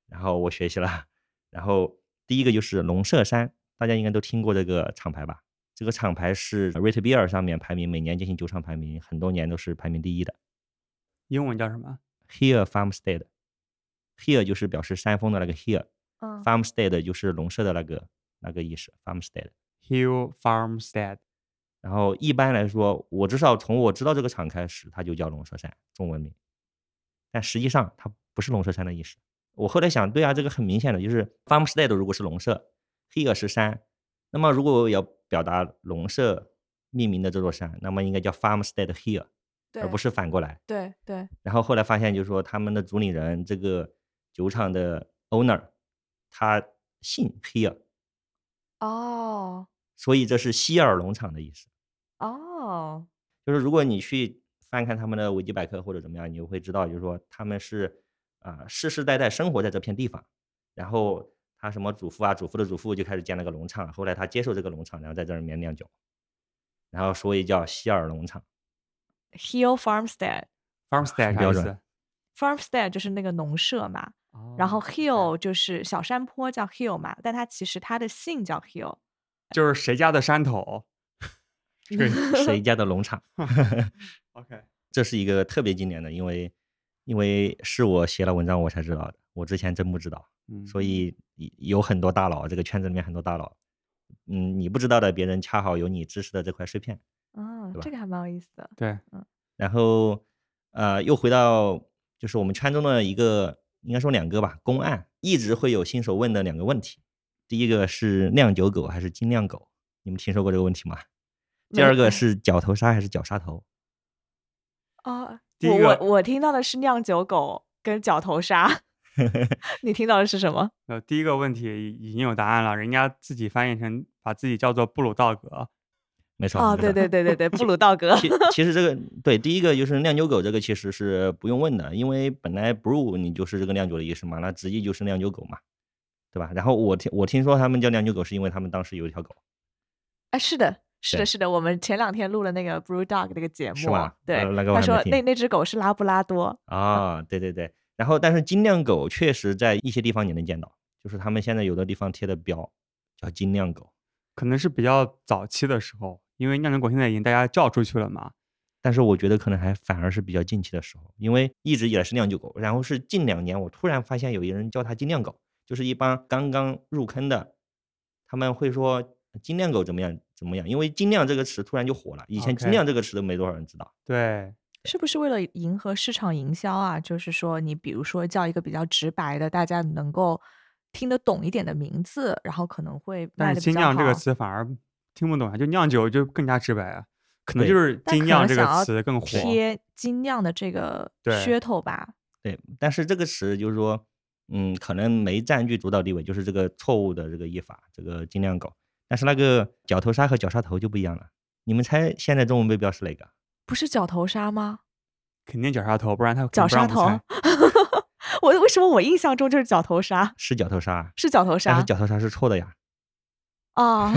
然后我学习了。然后第一个就是龙舍山，大家应该都听过这个厂牌吧？这个厂牌是 Rate Beer 上面排名每年进行酒厂排名，很多年都是排名第一的。英文叫什么？Here Farmstead。Here 就是表示山峰的那个 Here。嗯 Farmstead 就是农舍的那个那个意思，Farmstead。Hill Farmstead。然后一般来说，我至少从我知道这个厂开始，它就叫龙舍山中文名，但实际上它不是龙舍山的意思。我后来想，对啊，这个很明显的就是 Farmstead 如果是龙舍，here 是山，那么如果我要表达龙舍命名的这座山，那么应该叫 Farmstead here，而不是反过来。对对，然后后来发现，就是说他们的主理人这个酒厂的 owner，他姓 here 哦所以这是希尔农场的意思。哦，就是如果你去翻看他们的维基百科或者怎么样，你就会知道，就是说他们是啊、世世代代生活在这片地方，然后他什么祖父啊、祖父的祖父就开始建了个农场，后来他接受这个农场，然后在这里面酿酒，然后所以叫希尔农场。Hill Farmstead。Farmstead 啥标准意思？Farmstead 就是那个农舍嘛，然后哦 Hill 就是小山坡叫 Hill 嘛，但它其实它的姓叫 Hill。就是谁家的山头这个 谁家的农场？？OK，这是一个特别经典的，因为因为是我写了文章我才知道的，我之前真不知道。嗯，所以有很多大佬，这个圈子里面很多大佬，嗯，你不知道的，别人恰好有你知识的这块碎片。啊这个还蛮有意思的。对，嗯然后，呃，又回到就是我们圈中的一个，应该说两个吧，公案，一直会有新手问的两个问题。第一个是酿酒狗还是精酿狗？你们听说过这个问题吗？第二个是角头鲨还是角鲨头？哦，第一个我我我听到的是酿酒狗跟角头鲨，你听到的是什么？呃，第一个问题已经有答案了，人家自己翻译成把自己叫做布鲁道格。没错。哦，对对对对对，布鲁道格。其其实这个对第一个就是酿酒狗，这个其实是不用问的，因为本来 brew 你就是这个酿酒的意思嘛，那直译就是酿酒狗嘛，对吧？然后我听我听说他们叫酿酒狗，是因为他们当时有一条狗，啊，是的，是的，是的，我们前两天录了那个 Brew Dog 那个节目，是吧对，呃那个他说那那只狗是拉布拉多，啊，对对对。然后但是精酿狗确实在一些地方你能见到，就是他们现在有的地方贴的标叫精酿狗，可能是比较早期的时候，因为酿酒狗现在已经大家叫出去了嘛。但是我觉得可能还反而是比较近期的时候，因为一直以来是酿酒狗，然后是近两年我突然发现有一人叫它精酿狗，就是一帮刚刚入坑的，他们会说精酿狗怎么样怎么样，因为精酿这个词突然就火了，以前精酿这个词都没多少人知道。对，是不是为了迎合市场营销啊？就是说，你比如说叫一个比较直白的，大家能够听得懂一点的名字，然后可能会卖但精酿这个词反而听不懂啊，就酿酒就更加直白啊，可能就是精酿这个词更火。贴精酿的这个噱头吧。对，但是这个词就是说，嗯，可能没占据主导地位，就是这个错误的这个译法，这个精酿狗。但是那个角头鲨和角鲨头就不一样了。你们猜现在中文背标是哪个？不是角头鲨吗？肯定角鲨头，不然他肯角鲨头 我为什么我印象中就是角头鲨？是角头鲨，是角头但是角头鲨是错的呀。啊？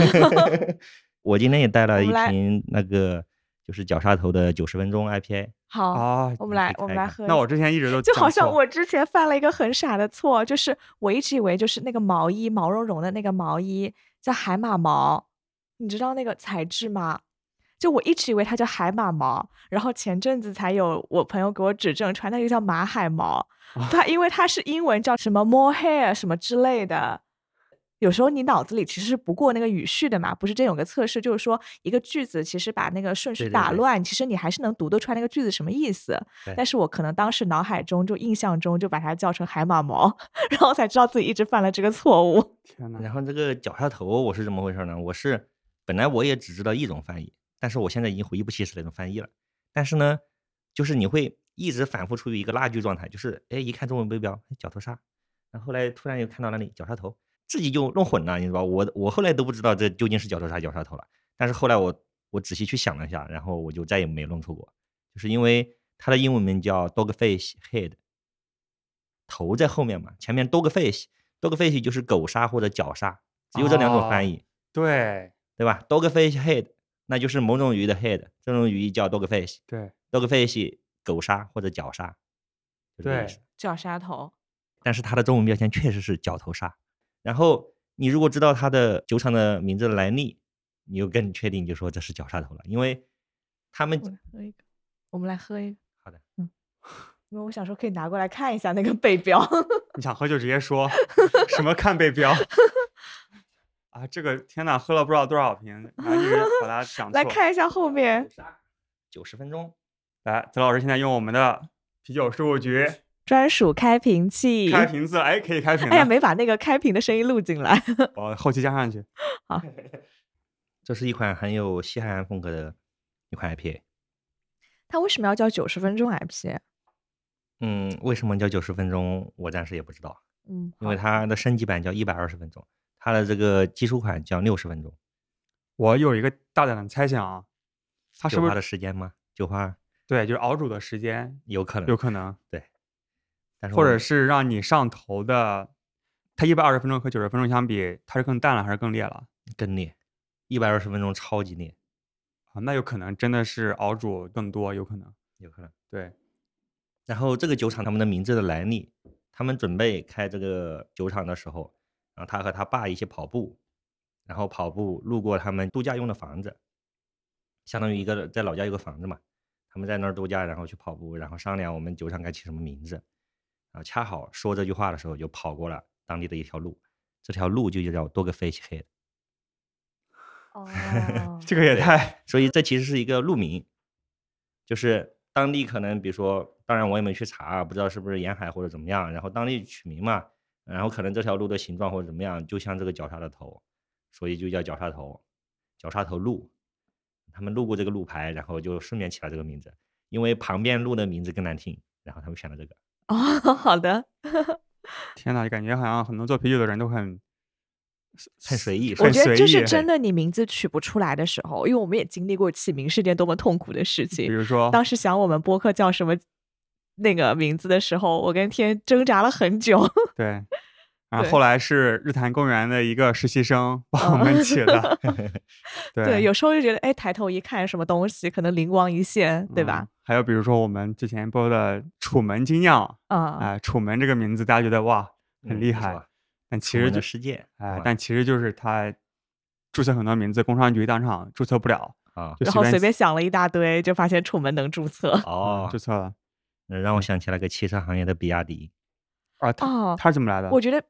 我今天也带了一瓶那个就是角鲨头的九十分钟 IPA，好，啊，我们来我们来喝一下。那我之前一直都就好像我之前犯了一个很傻的错，就是我一直以为就是那个毛衣毛茸茸的那个毛衣叫海马毛，你知道那个材质吗？就我一直以为它叫海马毛，然后前阵子才有我朋友给我指正出来，那个叫马海毛。它因为它是英文叫什么 mohair 什么之类的。有时候你脑子里其实是不过那个语序的嘛，不是？这有个测试，就是说一个句子其实把那个顺序对对对打乱，其实你还是能读得出来那个句子什么意思。但是我可能当时脑海中就印象中就把它叫成海马毛，然后才知道自己一直犯了这个错误。天哪，然后这个脚下头我是怎么回事呢？我是本来我也只知道一种翻译，但是我现在已经回忆不起是哪种翻译了。但是呢，就是你会一直反复处于一个拉锯状态，就是哎一看中文背标哎角头杀，然后后来突然又看到那里角鲨头，自己就弄混了，你知道吧？我我后来都不知道这究竟是角头鲨角鲨头了。但是后来我我仔细去想了一下，然后我就再也没弄错过，就是因为它的英文名叫 dogfish head，头在后面嘛，前面 dogfish，dogfish 就是狗鲨或者角鲨，只有这两种翻译，对，对吧？dogfish head，那就是某种鱼的 head，这种鱼叫 dogfish。对 dogfish 狗鲨或者角鲨，就这个意对绞杀头。但是它的中文标签确实是角头鲨。然后你如果知道它的酒厂的名字的来历，你就更确定就说这是绞杀头了，因为他们我喝一个，我们来喝一个。好的，嗯因为我想说可以拿过来看一下那个背标。你想喝就直接说，什么看背标 啊？这个天呐，喝了不知道多少瓶，然后一直把它讲。来看一下后面九十分钟，来，曾老师现在用我们的啤酒事务局 专属开瓶器。开瓶子，哎，可以开瓶了。哎呀，没把那个开瓶的声音录进来。我 后期加上去。好 这是一款很有西海岸风格的一款 IPA。它为什么要叫九十分钟 IPA？嗯，为什么叫九十分钟？我暂时也不知道，嗯，因为它的升级版叫一百二十分钟，它的这个基础款叫六十分钟。我有一个大胆的猜想啊，它是酒花的时间吗？酒花对，就是熬煮的时间有可能，有可能，但是或者是让你上头的。它一百二十分钟和九十分钟相比，它是更淡了还是更烈了？更烈，一百二十分钟超级烈，啊，那有可能真的是熬煮更多，有可能。有可能。对，然后这个酒厂他们的名字的来历，他们准备开这个酒厂的时候，然后他和他爸一起跑步，然后跑步路过他们度假用的房子，相当于一个在老家有个房子嘛，他们在那儿度假，然后去跑步，然后商量我们酒厂该起什么名字，然后恰好说这句话的时候，就跑过了当地的一条路，这条路就叫 Dogfish Head，哦这个也太所以这其实是一个路名，就是当地可能比如说，当然我也没去查，不知道是不是沿海或者怎么样，然后当地取名嘛，然后可能这条路的形状或者怎么样，就像这个绞杀的头，所以就叫绞杀头，绞杀头路。他们路过这个路牌，然后就顺便起了这个名字，因为旁边路的名字更难听，然后他们选了这个。哦，好的。天呐，感觉好像很多做啤酒的人都很很随意，我觉得这是真的，你名字取不出来的时候，因为我们也经历过起名是件多么痛苦的事情比。如说，当时想我们播客叫什么那个名字的时候，我跟天挣扎了很久。对，然后后来是日坛公园的一个实习生帮我们起的，对对，有时候就觉得，哎，抬头一看什么东西，可能灵光一现，对吧嗯？还有比如说我们之前播的楚门精酿，啊、哎、楚门这个名字大家觉得哇很厉害，嗯但其实就的世界，哎哇，但其实就是他注册很多名字，工商局当场注册不了，啊然后随便想了一大堆，就发现楚门能注册。哦注，册了那让我想起了个汽车行业的比亚迪。啊，他哦，他是怎么来的？我觉得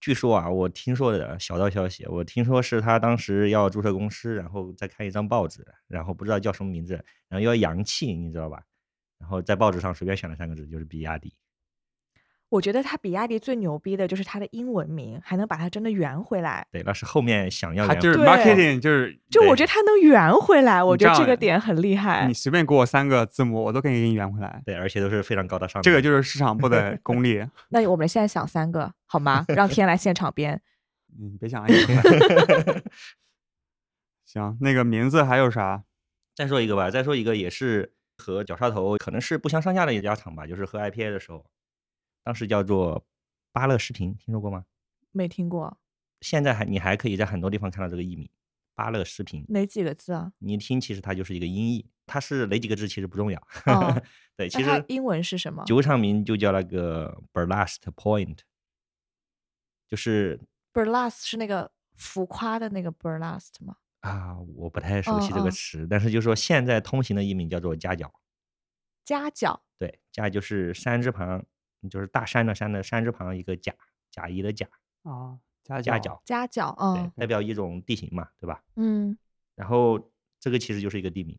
据说啊，我听说的小道消息，我听说是他当时要注册公司，然后再看一张报纸，然后不知道叫什么名字，然后要洋气，你知道吧？然后在报纸上随便选了三个字，就是比亚迪。我觉得它比亚迪最牛逼的就是它的英文名，还能把它真的圆回来。对，那是后面想要圆他就是 marketing，就是就我觉得它能圆回来，我觉得这个点很厉害你。随便给我三个字母，我都可以给你圆回来。对，而且都是非常高大上的。这个就是市场部的 功力。那我们现在想三个好吗？让天来现场编。你别想了，行，那个名字还有啥？再说一个吧，再说一个也是和绞杀头可能是不相上下的一家厂吧，就是和 IPA 的时候，当时叫做巴勒视频，听说过吗？没听过现在还你还可以在很多地方看到这个译名，巴勒视频。哪几个字啊？你听，其实它就是一个音译，它是哪几个字其实不重要。哦 对，其实英文是什么酒厂名就叫那个 Burlast Point，就是 burlesque 是那个浮夸的那个 burlesque 吗？啊，我不太熟悉这个词，但是就说现在通行的译名叫做夹角。夹角对，夹就是山字旁，就是大山的山的山字旁一个甲，甲乙的甲，啊，夹夹角角，夹角，对嗯，代表一种地形嘛，对吧？嗯然后这个其实就是一个地名，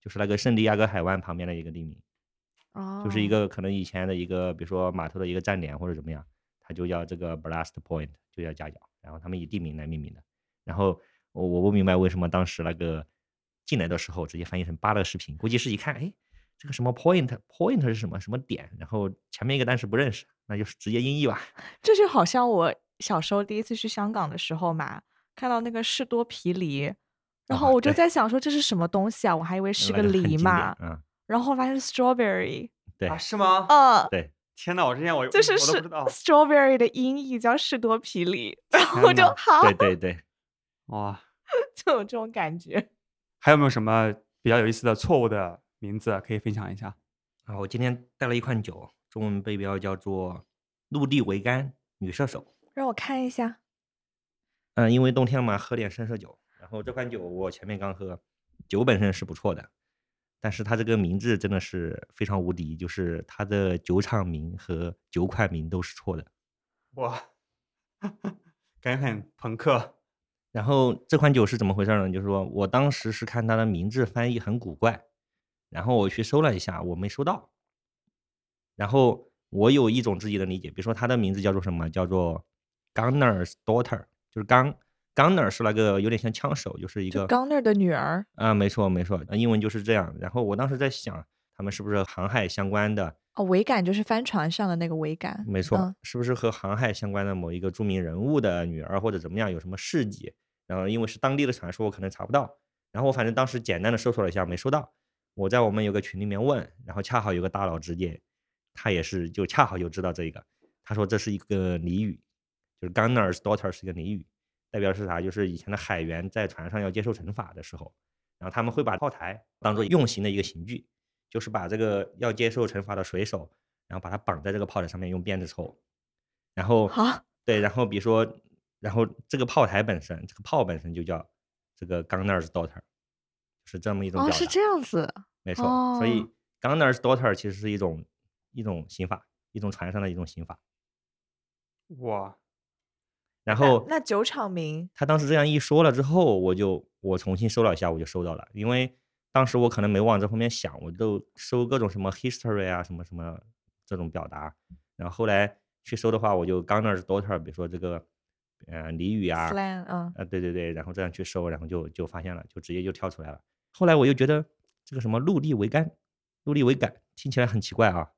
就是那个圣地亚哥海湾旁边的一个地名。哦，就是一个可能以前的一个，比如说码头的一个站点或者怎么样，它就叫这个 Blast Point，就叫夹角，然后他们以地名来命名的。然后我我不明白为什么当时那个进来的时候直接翻译成巴勒视频，估计是一看，哎，这个什么 point point 是什么什么点，然后前面一个单词不认识，那就是直接音译吧。这就好像我小时候第一次去香港的时候嘛，看到那个士多啤梨，然啊后我就在想说这是什么东西啊？我还以为是个梨嘛，嗯，然后发现是 strawberry，对啊，是吗？嗯，对，天呐，我之前我就是是我知道，strawberry 的音译叫士多啤梨，然后我就好，对对对，哇，就有这种感觉。还有没有什么比较有意思的错误的名字可以分享一下？啊，我今天带了一款酒，中文背标叫做“陆地桅杆女射手”。让我看一下。嗯，因为冬天嘛，喝点深色酒。然后这款酒我前面刚喝，酒本身是不错的，但是它这个名字真的是非常无敌，就是它的酒厂名和酒款名都是错的。哇，感觉很朋克。然后这款酒是怎么回事呢？就是说我当时是看它的名字翻译很古怪，然后我去搜了一下，我没搜到。然后我有一种自己的理解，比如说他的名字叫做什么？叫做 Gunner's Daughter，就是刚 Gunner 是那个有点像枪手，就是一个 Gunner 的女儿啊，没错没错，英文就是这样。然后我当时在想，他们是不是航海相关的？哦，桅杆就是帆船上的那个桅杆，没错，嗯是不是和航海相关的某一个著名人物的女儿或者怎么样有什么事迹？然后因为是当地的传说，我可能查不到。然后我反正当时简单的搜索了一下，没搜到。我在我们有个群里面问，然后恰好有个大佬直接，他也是就恰好就知道这个，他说这是一个俚语，就是 Gunner's daughter 是一个俚语，代表是啥？就是以前的海员在船上要接受惩罚的时候，然后他们会把炮台当做用刑的一个刑具，就是把这个要接受惩罚的水手，然后把他绑在这个炮台上面用鞭子抽，然后啊，对，然后比如说，然后这个炮台本身，这个炮本身就叫这个 Gunner's daughter，是这么一种哦，表达。是这样子，没错，所以哦 Gunner's daughter 其实是一种一种刑法，一种船上的一种刑法。哇，然后那酒厂名他当时这样一说了之后，我就我重新搜了一下，我就搜到了，因为当时我可能没往这方面想，我都搜各种什么 history 啊，什么什么这种表达，然后后来去搜的话，我就 Gunner's daughter，比如说这个呃俚语啊啊，对对对，然后这样去搜，然后就就发现了，就直接就跳出来了。后来我又觉得这个什么陆地桅杆，陆地桅杆听起来很奇怪啊。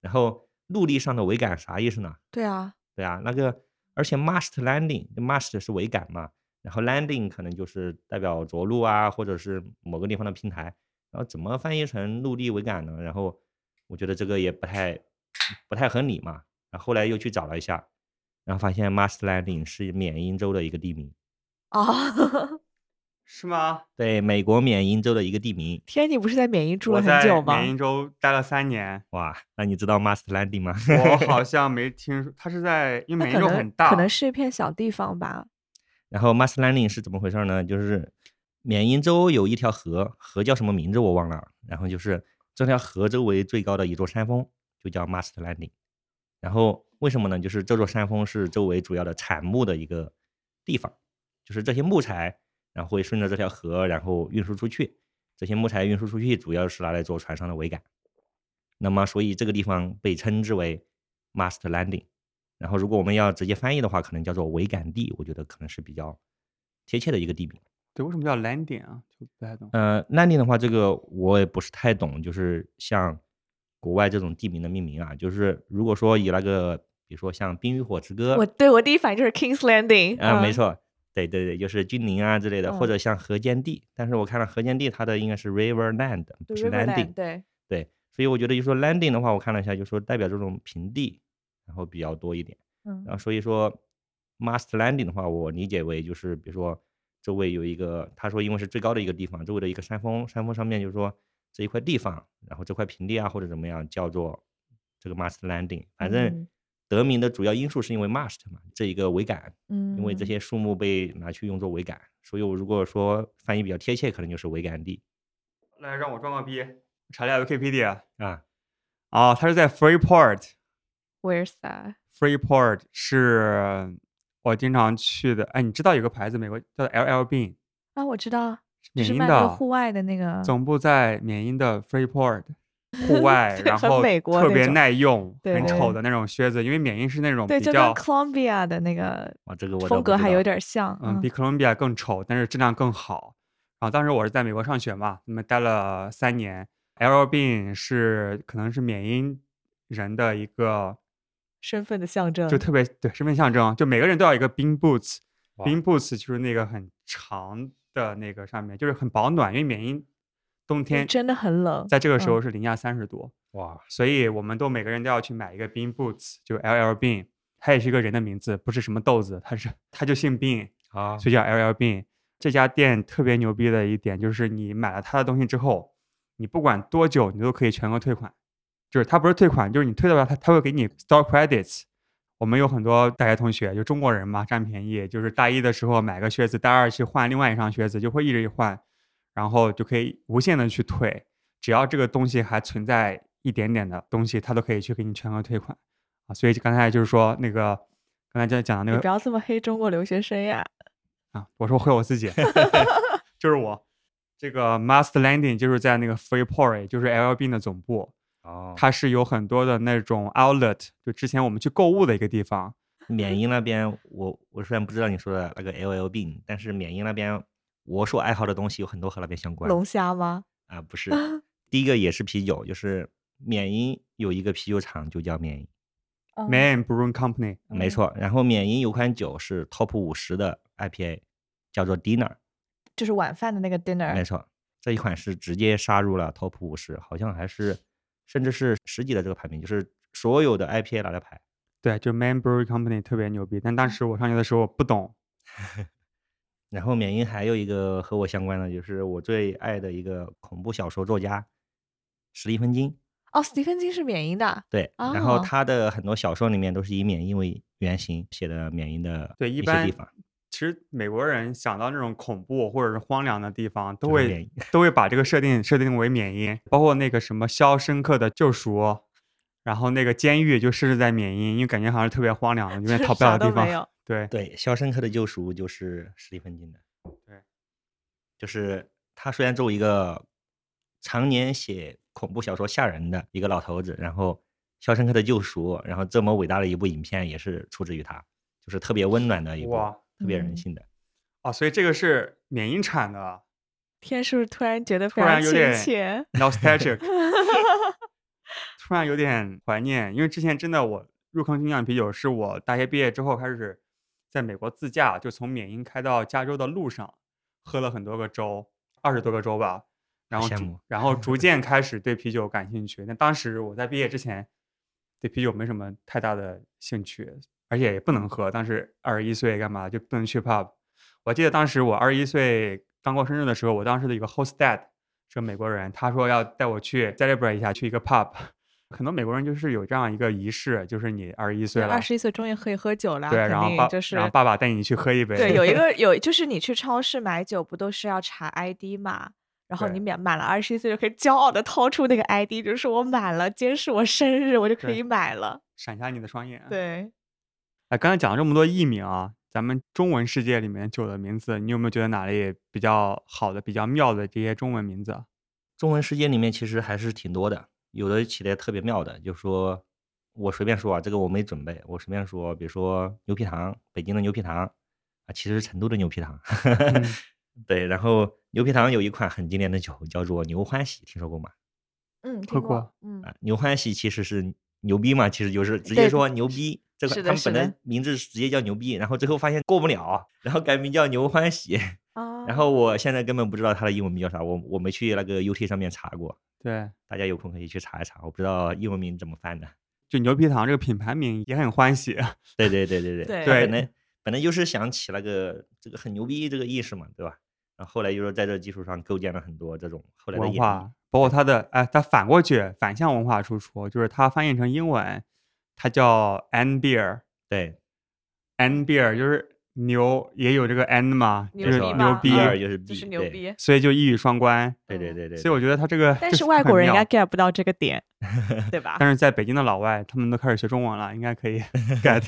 然后陆地上的桅杆啥意思呢？对啊，对啊，那个而且 mast landing，mast 是桅杆嘛，然后 landing 可能就是代表着陆啊，或者是某个地方的平台。然后怎么翻译成陆地桅杆呢？然后我觉得这个也不太不太合理嘛。然后后来又去找了一下，然后发现 mast landing 是缅因州的一个地名。哦，是吗？对，美国缅因州的一个地名。天，你不是在缅因住了很久吗缅？因州待了三年，哇，那你知道 Mast Landing 吗？我好 像没听说，它是在因为缅因那可能州很大，可能是一片小地方吧。然后 Mast Landing 是怎么回事呢？就是缅因州有一条河，河叫什么名字我忘了。然后就是这条河周围最高的一座山峰就叫 Mast Landing。然后为什么呢？就是这座山峰是周围主要的产木的一个地方，就是这些木材，然后会顺着这条河，然后运输出去。这些木材运输出去，主要是拿来做船上的桅杆。那么，所以这个地方被称之为 Mast Landing。然后，如果我们要直接翻译的话，可能叫做桅杆地，我觉得可能是比较贴切的一个地名。对，为什么叫 landing 啊？就不太懂。呃，landing 的话，这个我也不是太懂，就是像国外这种地名的命名啊，就是如果说以那个，比如说像《冰与火之歌》，我对我第一反应就是 King's Landing 啊，没嗯，错，对对对，就是君临啊之类的，或嗯。者像河间地，但是我看了河间地，它的应该是 river land，不是 Riverland，landing，对，对，所以我觉得就说 landing 的话，我看了一下，就说代表这种平地，然后比较多一点。嗯。然后所以说 mast landing 的话，我理解为就是比如说周围有一个，他说因为是最高的一个地方，周围的一个山峰，山峰上面就是说这一块地方，然后这块平地啊或者怎么样叫做这个 mast landing，反正嗯得名的主要因素是因为 must 嘛，这一个桅杆，嗯，因为这些树木被拿去用作桅杆，所以我如果说翻译比较贴切，可能就是桅杆地来，让我装个逼，查了一下 Wikipedia 啊。啊，它是在 Freeport。Where's that？Freeport 是我经常去的。哎，你知道有个牌子，美国叫 LL Bean，啊，我知道，缅因是那个的户外的那个，总部在缅因的 Freeport，户外，然后美国特别耐用，很丑的那种靴子。因为缅因是那种对，就跟比较，Columbia 的那个哇，这个我风格还有点像，嗯，比 Columbia 更丑，但是质量更好。然后当时我是在美国上学嘛，那么待了三年。LL Bean 是可能是缅因人的一个身份的象征，就特别对身份象征，就每个人都要一个冰 boots，哇冰 boots 就是那个很长的那个上面，就是很保暖，因为缅因冬天真的很冷，在这个时候嗯是零下三十度，哇，所以我们都每个人都要去买一个冰 boots，就 LL Bean，它也是一个人的名字，不是什么豆子，它是它就姓 Bean，啊所以叫 LL Bean。这家店特别牛逼的一点就是，你买了他的东西之后，你不管多久，你都可以全额退款。就是他不是退款，就是你退的话，他他会给你 store credits。我们有很多大学同学，就中国人嘛，占便宜。就是大一的时候买个靴子，大二去换另外一双靴子，就会一直换，然后就可以无限的去退，只要这个东西还存在一点点的东西，他都可以去给你全额退款啊。所以刚才就是说那个，刚才在讲的那个你不要这么黑中国留学生呀！啊，我说会我自己 就是我这个 Master Landing 就是在那个 Freeport，就是 LLB 的总部，哦，它是有很多的那种 outlet，就之前我们去购物的一个地方。缅因那边，我我虽然不知道你说的那个 LLB，，但是缅因那边我所爱好的东西有很多和那边相关。龙虾吗？啊，不是，第一个也是啤酒，就是缅因有一个啤酒厂就叫缅因，嗯 Man Brewing Company，没错。然后缅因有款酒是 Top 五十的 IPA，叫做 Dinner，就是晚饭的那个 dinner。没错，这一款是直接杀入了 Top 五十，好像还是甚至是十几的这个排名，就是所有的 IPA 拿来排。对，就 Man Brewing Company 特别牛逼。但当时我上学的时候我不懂，然后缅因还有一个和我相关的，就是我最爱的一个恐怖小说作家史蒂芬金。哦，史蒂芬金是缅因的。对，然后哦他的很多小说里面都是以缅因为原型写的缅因的对，一般地方，其实美国人想到那种恐怖或者是荒凉的地方，都会都会把这个设定设定为缅因，包括那个什么《肖申克的救赎》，然后那个监狱就设置在缅因，因为感觉好像特别荒凉因为逃不了的地方。对，对，《肖申克的救赎》就是史蒂芬金的。对，就是他虽然作为一个常年写恐怖小说吓人的一个老头子，然后《肖申克的救赎》，然后这么伟大的一部影片也是出自于他，就是特别温暖的一部，特别人嗯性的。哦，所以这个是缅因产的天是不是突然觉得突非常有点切？nostalgic，突然有点怀念，因为之前真的我入坑精酿啤酒是我大学毕业之后开始在美国自驾，就从缅因开到加州的路上，喝了很多个州，二十多个州吧，然后逐然后逐渐 开始对啤酒感兴趣。那当时我在毕业之前对啤酒没什么太大的兴趣，而且也不能喝，当时二十一岁干嘛就不能去 pub。我记得当时我二十一岁刚过生日的时候，我当时的一个 host dad 是个美国人，他说要带我去 celebrate 一下，去一个 pub。很多美国人就是有这样一个仪式，就是你二十一岁了，二十一岁终于可以喝酒了，对，然后爸，就是然后爸爸带你去喝一杯，对，有一个 有就是你去超市买酒不都是要查 ID 嘛？然后你满满了二十一岁就可以骄傲的掏出那个 ID，就是我满了，今天是我生日，我就可以买了。闪瞎你的双眼。，对，哎，刚才讲了这么多艺名啊，咱们中文世界里面酒的名字，你有没有觉得哪里比较好的、比较妙的这些中文名字啊？中文世界里面其实还是挺多的，有的起的特别妙的，就说我随便说啊，这个我没准备，我随便说，比如说牛皮糖，北京的牛皮糖啊，其实是成都的牛皮糖。嗯 对，然后牛皮糖有一款很经典的酒叫做牛欢喜，听说过吗？嗯，喝听过过，嗯，啊，牛欢喜其实是牛逼嘛，其实就是直接说牛逼。这是款他们本来名字直接叫牛逼，然后最后发现过不了，然后改名叫牛欢喜。啊，然后我现在根本不知道它的英文名叫啥，我我没去那个 UT 上面查过，对，大家有空可以去查一查，我不知道英文名怎么翻的。就牛皮糖这个品牌名也很欢喜。对对对对对对本来本来就是想起那个这个很牛逼这个意识嘛，对吧？然后后来就说在这基础上构建了很多这种后来的文化，包括它的哎，它反过去反向文化输出，就是它翻译成英文，它叫 n beer，对，n beer 就是牛也有这个 N 嘛，牛就是牛逼，二就是就 B，是牛逼。所以就一语双关。对对对对，所以我觉得他这个，但是外国人应该 get 不到这个点，对吧？但是在北京的老外，他们都开始学中文了，应该可以 get。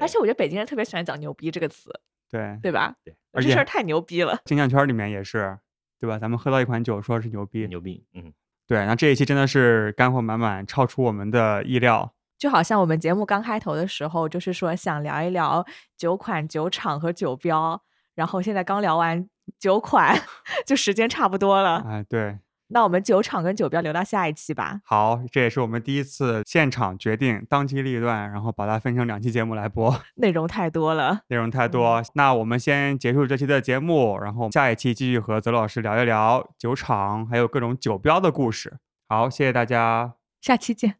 而且我觉得北京人特别喜欢讲“牛逼”这个词，对，对吧？对，而且这事儿太牛逼了。金项圈里面也是，对吧？咱们喝到一款酒，说是牛逼，牛逼，嗯，对。那这一期真的是干货满满，超出我们的意料。就好像我们节目刚开头的时候，就是说想聊一聊酒款、酒厂和酒标，然后现在刚聊完酒款，就时间差不多了。哎，对，那我们酒厂跟酒标留到下一期吧。好，这也是我们第一次现场决定，当机立断，然后把它分成两期节目来播，内容太多了，内容太嗯多。那我们先结束这期的节目，然后下一期继续和泽老师聊一聊酒厂还有各种酒标的故事。好，谢谢大家。下期见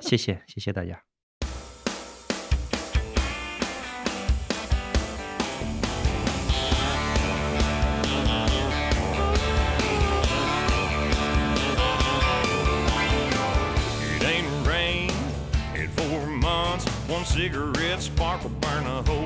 谢谢谢谢大家 Cigarette spark will burn a hole.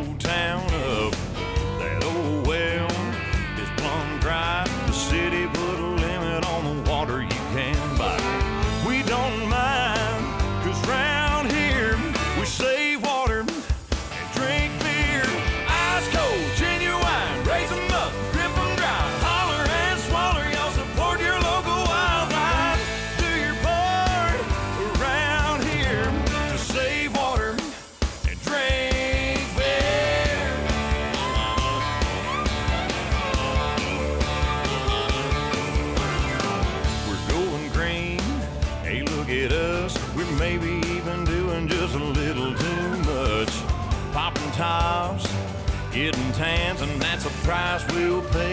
Price we'll pay